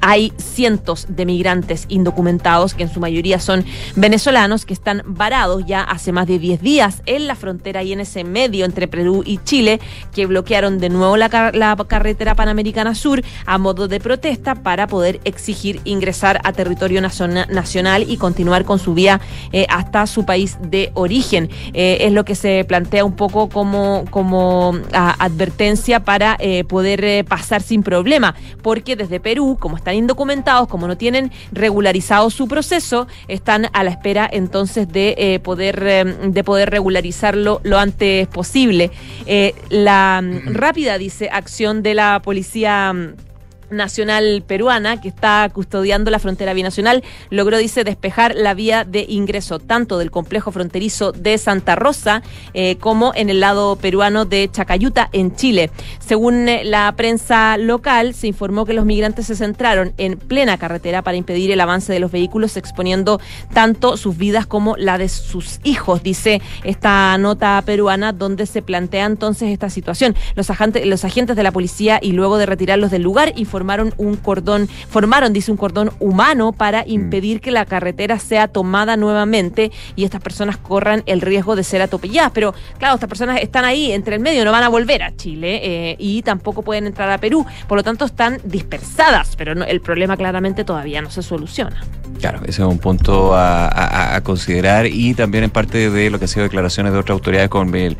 hay cientos de migrantes indocumentados, que en su mayoría son venezolanos, que están varados ya hace más de 10 días en la frontera y en ese medio entre Perú y Chile, que bloquearon de nuevo la, car- la carretera Panamericana Sur a modo de protesta para poder exigir ingresar a territorio naciona- nacional y continuar con su vía eh, hasta su país de origen. Eh, es lo que se plantea un poco como, como ah, advertencia para eh, poder pasar sin problema, porque desde Perú, como están indocumentados, como no tienen regularizado su proceso, están a la espera entonces de eh, poder eh, de poder regularizarlo lo antes posible. Eh, la mm, rápida dice acción de la policía mm, nacional peruana que está custodiando la frontera binacional logró dice despejar la vía de ingreso tanto del complejo fronterizo de Santa Rosa eh, como en el lado peruano de Chacayuta en Chile. Según eh, la prensa local se informó que los migrantes se centraron en plena carretera para impedir el avance de los vehículos exponiendo tanto sus vidas como la de sus hijos dice esta nota peruana donde se plantea entonces esta situación. Los agentes los agentes de la policía y luego de retirarlos del lugar formaron un cordón, formaron, dice, un cordón humano para impedir que la carretera sea tomada nuevamente y estas personas corran el riesgo de ser atropelladas. Pero claro, estas personas están ahí entre el medio, no van a volver a Chile eh, y tampoco pueden entrar a Perú. Por lo tanto, están dispersadas, pero no- el problema claramente todavía no se soluciona. Claro, ese es un punto a, a- a considerar y también en parte de lo que han sido declaraciones de otras autoridades con el,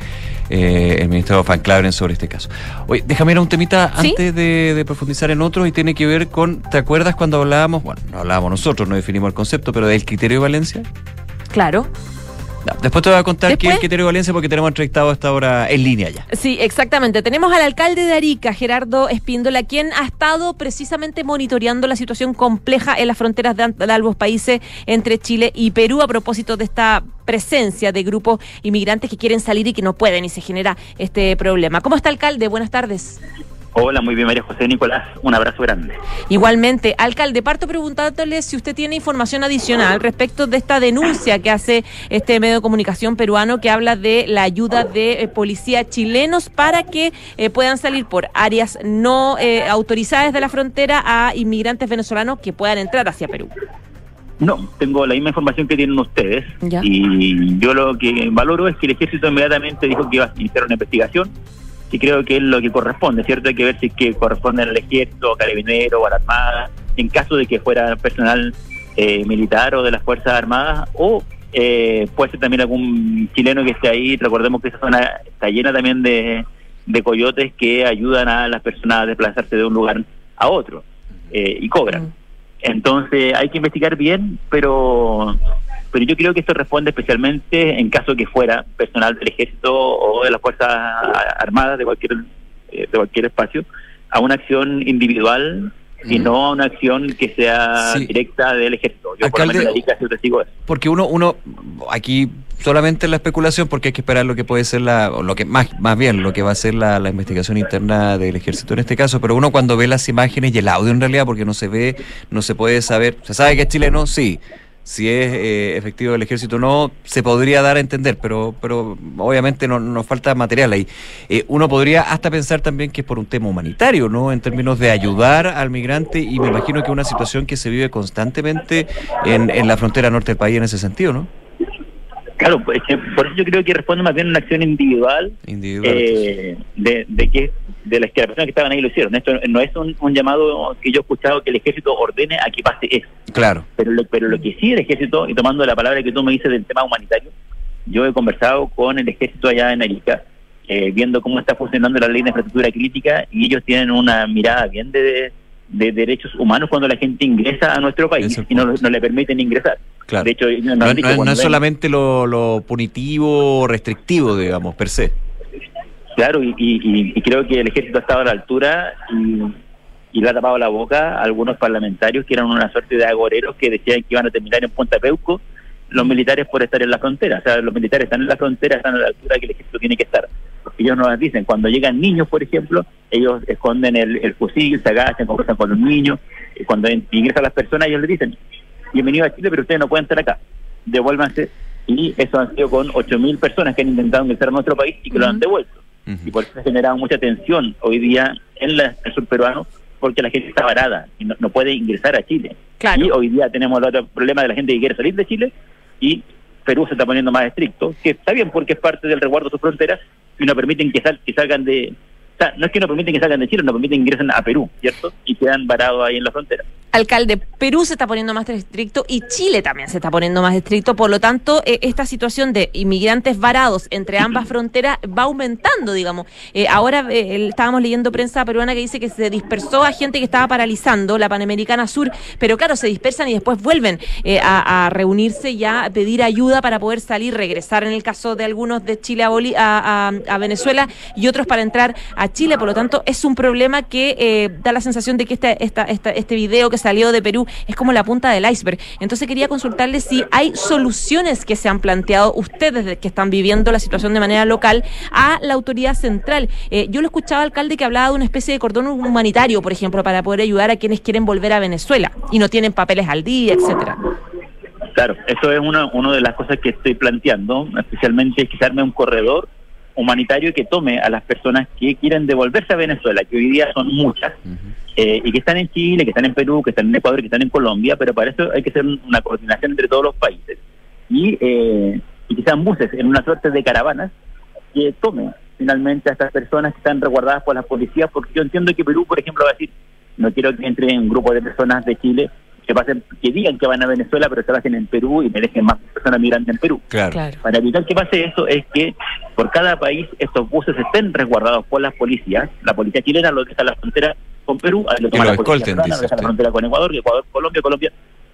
eh, el ministro Van Claveren sobre este caso. Oye, déjame ir a un temita ¿Sí? antes de, de profundizar en otro y tiene que ver con, ¿te acuerdas cuando hablábamos, bueno, no hablábamos nosotros, no definimos el concepto, pero del criterio de Valencia? Claro. No, después te voy a contar qué es de Valencia porque tenemos entrevistado hasta ahora en línea ya. Sí, exactamente. Tenemos al alcalde de Arica, Gerardo Espíndola, quien ha estado precisamente monitoreando la situación compleja en las fronteras de, de ambos países entre Chile y Perú a propósito de esta presencia de grupos inmigrantes que quieren salir y que no pueden y se genera este problema. ¿Cómo está, alcalde? Buenas tardes. Hola, muy bien, María José Nicolás. Un abrazo grande. Igualmente, alcalde, parto preguntándole si usted tiene información adicional respecto de esta denuncia que hace este medio de comunicación peruano que habla de la ayuda de eh, policía chilenos para que eh, puedan salir por áreas no eh, autorizadas de la frontera a inmigrantes venezolanos que puedan entrar hacia Perú. No, tengo la misma información que tienen ustedes. Ya. Y yo lo que valoro es que el ejército inmediatamente dijo que iba a iniciar una investigación. Y creo que es lo que corresponde, ¿cierto? Hay que ver si es que corresponde al ejército, carabinero o a la armada, en caso de que fuera personal eh, militar o de las Fuerzas Armadas, o eh, puede ser también algún chileno que esté ahí. Recordemos que esa zona está llena también de, de coyotes que ayudan a las personas a desplazarse de un lugar a otro eh, y cobran. Entonces hay que investigar bien, pero pero yo creo que esto responde especialmente en caso que fuera personal del ejército o de las fuerzas armadas de cualquier eh, de cualquier espacio a una acción individual y no a una acción que sea Sí. directa del ejército. Yo por lo Alcalde, menos testigo eso. Porque uno, uno, aquí solamente en la especulación, porque hay que esperar lo que puede ser la, o lo que más, más bien lo que va a ser la, la investigación interna del ejército en este caso, pero uno cuando ve las imágenes y el audio en realidad, porque no se ve, no se puede saber, se sabe que es chileno, sí. Si es eh, efectivo del ejército o no, se podría dar a entender, pero, pero obviamente no- nos falta material ahí. Eh, uno podría hasta pensar también que es por un tema humanitario, ¿no? En términos de ayudar al migrante, y me imagino que es una situación que se vive constantemente en, en la frontera norte del país en ese sentido, ¿no? Claro, pues, que por eso yo creo que responde más bien a una acción individual, Individual, eh, de, de que de las que las personas que estaban ahí lo hicieron. Esto no es un, un llamado que yo he escuchado que el ejército ordene a que pase eso. Claro. Pero lo, pero lo que sí el ejército, y tomando la palabra que tú me dices del tema humanitario, yo he conversado con el ejército allá en Arica, eh, viendo cómo está funcionando la ley de infraestructura crítica, y ellos tienen una mirada bien de, de derechos humanos cuando la gente ingresa a nuestro país y no, no le permiten ingresar. Claro. De hecho, No, es- no solamente lo, lo punitivo o restrictivo, digamos, per se. Claro, y, y- y creo que el ejército ha estado a la altura y, y le ha tapado la boca a algunos parlamentarios que eran una suerte de agoreros que decían que iban a terminar en Punta Peuco los militares por estar en la frontera. O sea, los militares están en la frontera, están a la altura que el ejército tiene que estar. Ellos nos dicen, cuando llegan niños, por ejemplo, ellos esconden el, el fusil, se agachan, conversan con los niños. Y cuando ingresan las personas, ellos les dicen, bienvenido a Chile, pero ustedes no pueden estar acá. Devuélvanse. Y eso han sido con 8.000 personas que han intentado ingresar a nuestro país y que lo han devuelto. Y por eso se ha generado mucha tensión hoy día en la- el sur peruano, porque la gente está varada y no, no puede ingresar a Chile. Y hoy día tenemos el otro problema de la gente que quiere salir de Chile y Perú se está poniendo más estricto, que está bien porque es parte del resguardo de sus fronteras y no permiten que, sal- que salgan de... O sea, no es que no permiten que salgan de Chile, no permiten que ingresen a Perú, ¿cierto? Y quedan varados ahí en la frontera. Alcalde, Perú se está poniendo más estricto y Chile también se está poniendo más estricto. Por lo tanto, eh, esta situación de inmigrantes varados entre ambas fronteras va aumentando, digamos. Eh, ahora eh, estábamos leyendo prensa peruana que dice que se dispersó a gente que estaba paralizando la Panamericana Sur, pero claro, se dispersan y después vuelven a, a reunirse y a pedir ayuda para poder salir, regresar en el caso de algunos de Chile a, Boli- a, a- Venezuela y otros para entrar a Chile. Por lo tanto, es un problema que da la sensación de que este, esta, esta- este video que salió de Perú es como la punta del iceberg. Entonces quería consultarle si hay soluciones que se han planteado ustedes de- que están viviendo la situación de manera local a la autoridad central. Eh, yo lo escuchaba alcalde que hablaba de una especie de cordón humanitario, por ejemplo, para poder ayudar a quienes quieren volver a Venezuela y no tienen papeles al día, etcétera. Claro, eso es una, una de las cosas que estoy planteando, especialmente es que se arme un corredor humanitario que tome a las personas que quieren devolverse a Venezuela, que hoy día son muchas, eh, y que están en Chile, que están en Perú, que están en Ecuador, que están en Colombia, pero para eso hay que hacer un- una coordinación entre todos los países. Y, eh, y que sean buses en una suerte de caravanas que tomen finalmente a estas personas que están resguardadas por las policías, porque yo entiendo que Perú, por ejemplo, va a decir, no quiero que entre un grupo de personas de Chile que pasen, que digan que van a Venezuela, pero se bajen en Perú y me dejen más personas migrantes en Perú. Claro. Para evitar que pase eso es que por cada país estos buses estén resguardados por las policías. La policía chilena lo deja en la frontera con Perú, ahí lo toma la policía escolten, peruana, lo dice deja en la frontera con Ecuador, Ecuador, Colombia, Colombia,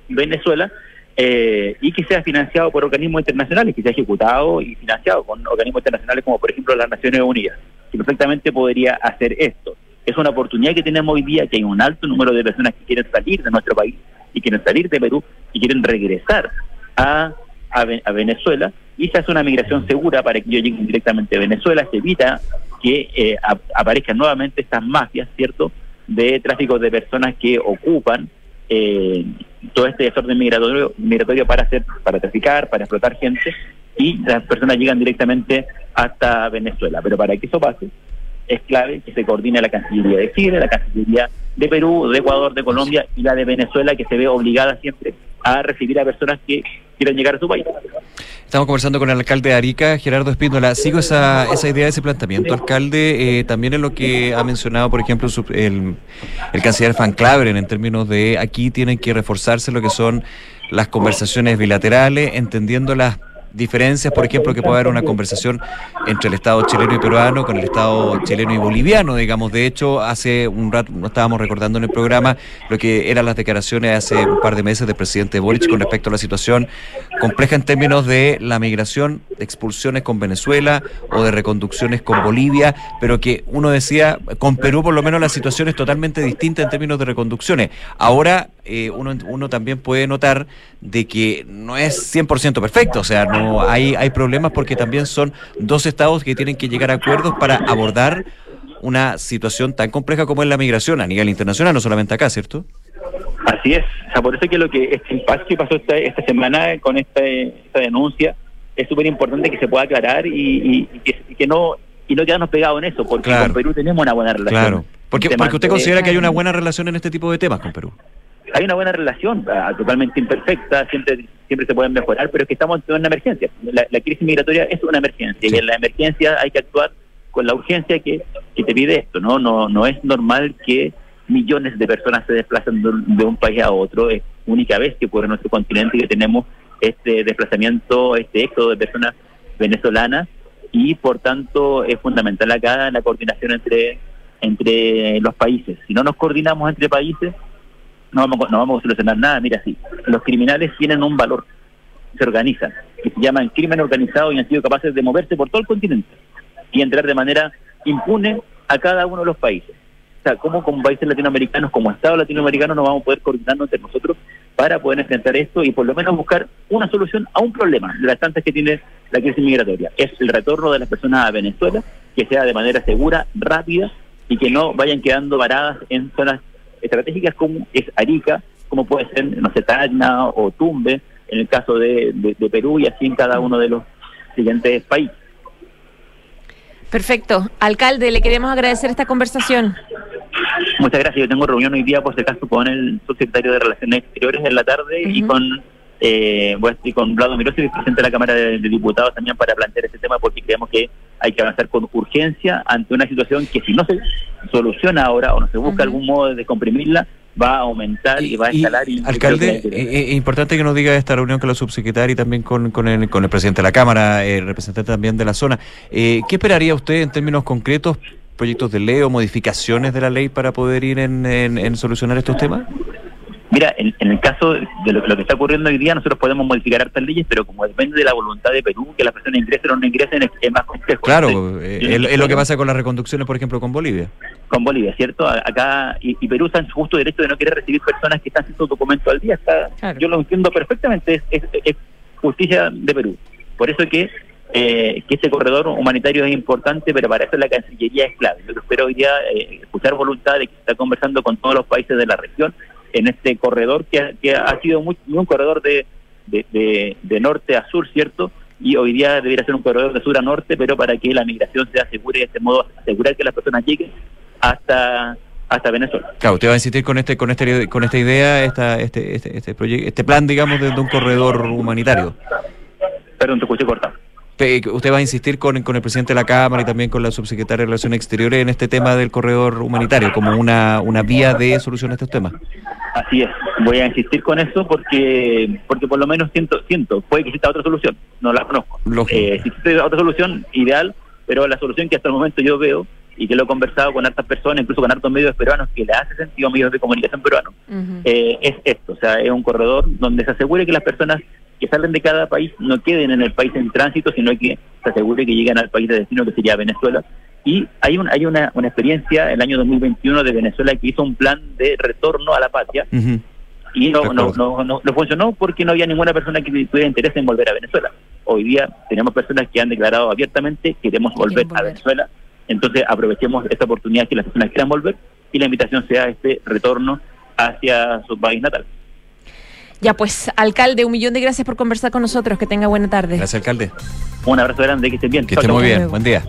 Venezuela, eh, y que sea financiado por organismos internacionales, que sea ejecutado y financiado con organismos internacionales como por ejemplo las Naciones Unidas, que perfectamente podría hacer esto. Es una oportunidad que tenemos hoy día, que hay un alto número de personas que quieren salir de nuestro país y quieren salir de Perú y quieren regresar a, a, Ve- a Venezuela y se hace una migración segura para que ellos lleguen directamente a Venezuela, se evita que eh, ap- aparezcan nuevamente estas mafias, ¿cierto?, de tráfico de personas que ocupan eh, todo este desorden migratorio, migratorio para hacer, para traficar, para explotar gente y las personas llegan directamente hasta Venezuela. Pero para que eso pase, es clave que se coordine la Cancillería de Chile, la Cancillería de Perú, de Ecuador, de Colombia y la de Venezuela, que se ve obligada siempre a recibir a personas que quieran llegar a su país. Estamos conversando con el alcalde de Arica, Gerardo Espíndola. Sigo esa, esa idea, ese planteamiento, alcalde, eh, también en lo que ha mencionado, por ejemplo, el, el canciller Van Claveren, en términos de aquí tienen que reforzarse lo que son las conversaciones bilaterales, entendiendo las diferencias, por ejemplo, que puede haber una conversación entre el Estado chileno y peruano con el Estado chileno y boliviano, digamos. De hecho, hace un rato no estábamos recordando en el programa lo que eran las declaraciones hace un par de meses del presidente Boric con respecto a la situación compleja en términos de la migración, de expulsiones con Venezuela o de reconducciones con Bolivia, pero que uno decía, con Perú por lo menos la situación es totalmente distinta en términos de reconducciones. Ahora eh, uno, uno también puede notar de que no es 100% perfecto, o sea, no hay, hay problemas porque también son dos estados que tienen que llegar a acuerdos para abordar una situación tan compleja como es la migración a nivel internacional, no solamente acá, ¿cierto? Así es, o sea, por eso que lo que este impasse que pasó esta, esta semana con esta, esta denuncia es súper importante que se pueda aclarar y, y- y que, y que no y no quedarnos pegados en eso, porque Claro. con Perú tenemos una buena relación. Claro. Porque, porque usted de- considera que hay una buena relación en este tipo de temas con Perú. Hay una buena relación, ah, totalmente imperfecta, siempre siempre se pueden mejorar, pero es que estamos en una emergencia. La, la crisis migratoria es una emergencia y en la emergencia hay que actuar con la urgencia que, que te pide esto, ¿no? No no es normal que millones de personas se desplacen de, un- país a otro, es única vez que ocurre en nuestro continente que tenemos este desplazamiento, este éxodo de personas venezolanas y por tanto es fundamental acá la coordinación entre entre los países. Si no nos coordinamos entre países, no vamos, no vamos a solucionar nada. Mira, sí, los criminales tienen un valor, se organizan, que se llaman crimen organizado y han sido capaces de moverse por todo el continente y entrar de manera impune a cada uno de los países. O sea, cómo como países latinoamericanos, como Estado latinoamericano, nos vamos a poder coordinarnos entre nosotros para poder enfrentar esto y por lo menos buscar una solución a un problema de las tantas que tiene la crisis migratoria. Es el retorno de las personas a Venezuela, que sea de manera segura, rápida y que no vayan quedando varadas en zonas estratégicas como es Arica, como puede ser, no sé, Tacna o Tumbe, en el caso de, de- de Perú y así en cada uno de los siguientes países. Perfecto. Alcalde, le queremos agradecer esta conversación. Muchas gracias. Yo tengo reunión hoy día, por si acaso, con el subsecretario de Relaciones Exteriores en la tarde y con eh, voy a estar con Vlado Mirosevic, presidente de la Cámara de, de Diputados, también para plantear este tema, porque creemos que hay que avanzar con urgencia ante una situación que si no se soluciona ahora o no se busca algún modo de descomprimirla, va a aumentar y, va a escalar. Y, Alcalde, que- eh, eh, importante que nos diga esta reunión con la subsecretaria y también con, con, el, con el presidente de la Cámara, el representante también de la zona. Eh, ¿Qué esperaría usted en términos concretos, proyectos de ley o modificaciones de la ley para poder ir en, en- en solucionar estos temas? Mira, en, en el caso de lo, lo que está ocurriendo hoy día, nosotros podemos modificar hartas leyes, pero como depende de la voluntad de Perú, que las personas ingresen o no ingresen, es, es más complejo. Claro, Entonces, eh, es, es lo que pasa con las reconducciones, por ejemplo, con Bolivia. con Bolivia, ¿cierto? Acá, y, y Perú está en su justo derecho de no querer recibir personas que están sin su documento al día. Está, Yo lo entiendo perfectamente, es, es- es justicia de Perú. Por eso que, eh, que este corredor humanitario es importante, pero para eso la Cancillería es clave. Yo espero hoy día eh, escuchar voluntad de que se está conversando con todos los países de la región en este corredor que ha, que ha sido muy, un corredor de, de, de- de norte a sur, ¿cierto? Y hoy día debería ser un corredor de sur a norte, pero para que la migración sea segura y de este modo asegurar que las personas lleguen hasta hasta Venezuela. Claro, usted va a insistir con este, con este, con esta idea, esta, este, este, este, proye- este plan, digamos, de, de un corredor humanitario. Perdón, te escuché cortado. Usted va a insistir con, con el presidente de la Cámara y también con la subsecretaria de Relaciones Exteriores en este tema del corredor humanitario, como una, una vía de solución a estos temas. Así es, voy a insistir con eso porque porque por lo menos siento, siento puede que exista otra solución, no la conozco. Eh, si existe otra solución, ideal, pero la solución que hasta el momento yo veo y que lo he conversado con hartas personas, incluso con hartos medios peruanos, que le hace sentido a medios de comunicación peruanos, eh, es esto, o sea, es un corredor donde se asegure que las personas que salen de cada país no queden en el país en tránsito, sino que se asegure que lleguen al país de destino, que sería Venezuela. Y hay, un, hay una, una experiencia en el año 2021 de Venezuela que hizo un plan de retorno a la patria y no, no, no, no, no funcionó porque no había ninguna persona que tuviera interés en volver a Venezuela. Hoy día tenemos personas que han declarado abiertamente queremos volver a Venezuela, entonces aprovechemos esta oportunidad que las personas quieran volver y la invitación sea este retorno hacia su país natal. Ya pues, alcalde, un millón de gracias por conversar con nosotros. Que tenga buena tarde. Gracias, alcalde. Un abrazo grande, que estén bien. Que esté muy bien. Buen día.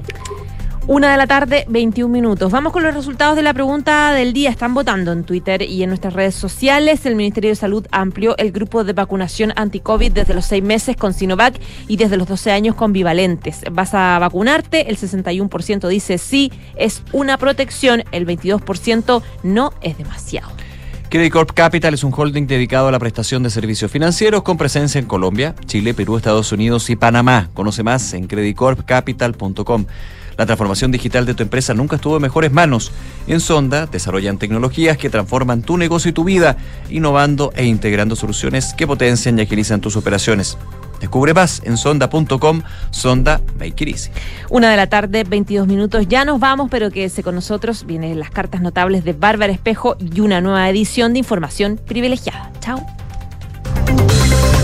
Una de la tarde, 21 minutos. Vamos con los resultados de la pregunta del día. Están votando en Twitter y en nuestras redes sociales. El Ministerio de Salud amplió el grupo de vacunación anti-COVID desde los 6 meses con Sinovac y desde los 12 años con bivalentes. ¿Vas a vacunarte? El 61% dice sí, es una protección. El 22% no es demasiado. Credit Corp Capital es un holding dedicado a la prestación de servicios financieros con presencia en Colombia, Chile, Perú, Estados Unidos y Panamá. Conoce más en creditcorpcapital.com. La transformación digital de tu empresa nunca estuvo en mejores manos. En Sonda desarrollan tecnologías que transforman tu negocio y tu vida, innovando e integrando soluciones que potencian y agilizan tus operaciones. Descubre más en sonda.com, Sonda Make It Easy. Una de la tarde, 22 minutos. Ya nos vamos, pero quédese con nosotros. Vienen las cartas notables de Bárbara Espejo y una nueva edición de Información Privilegiada. Chao.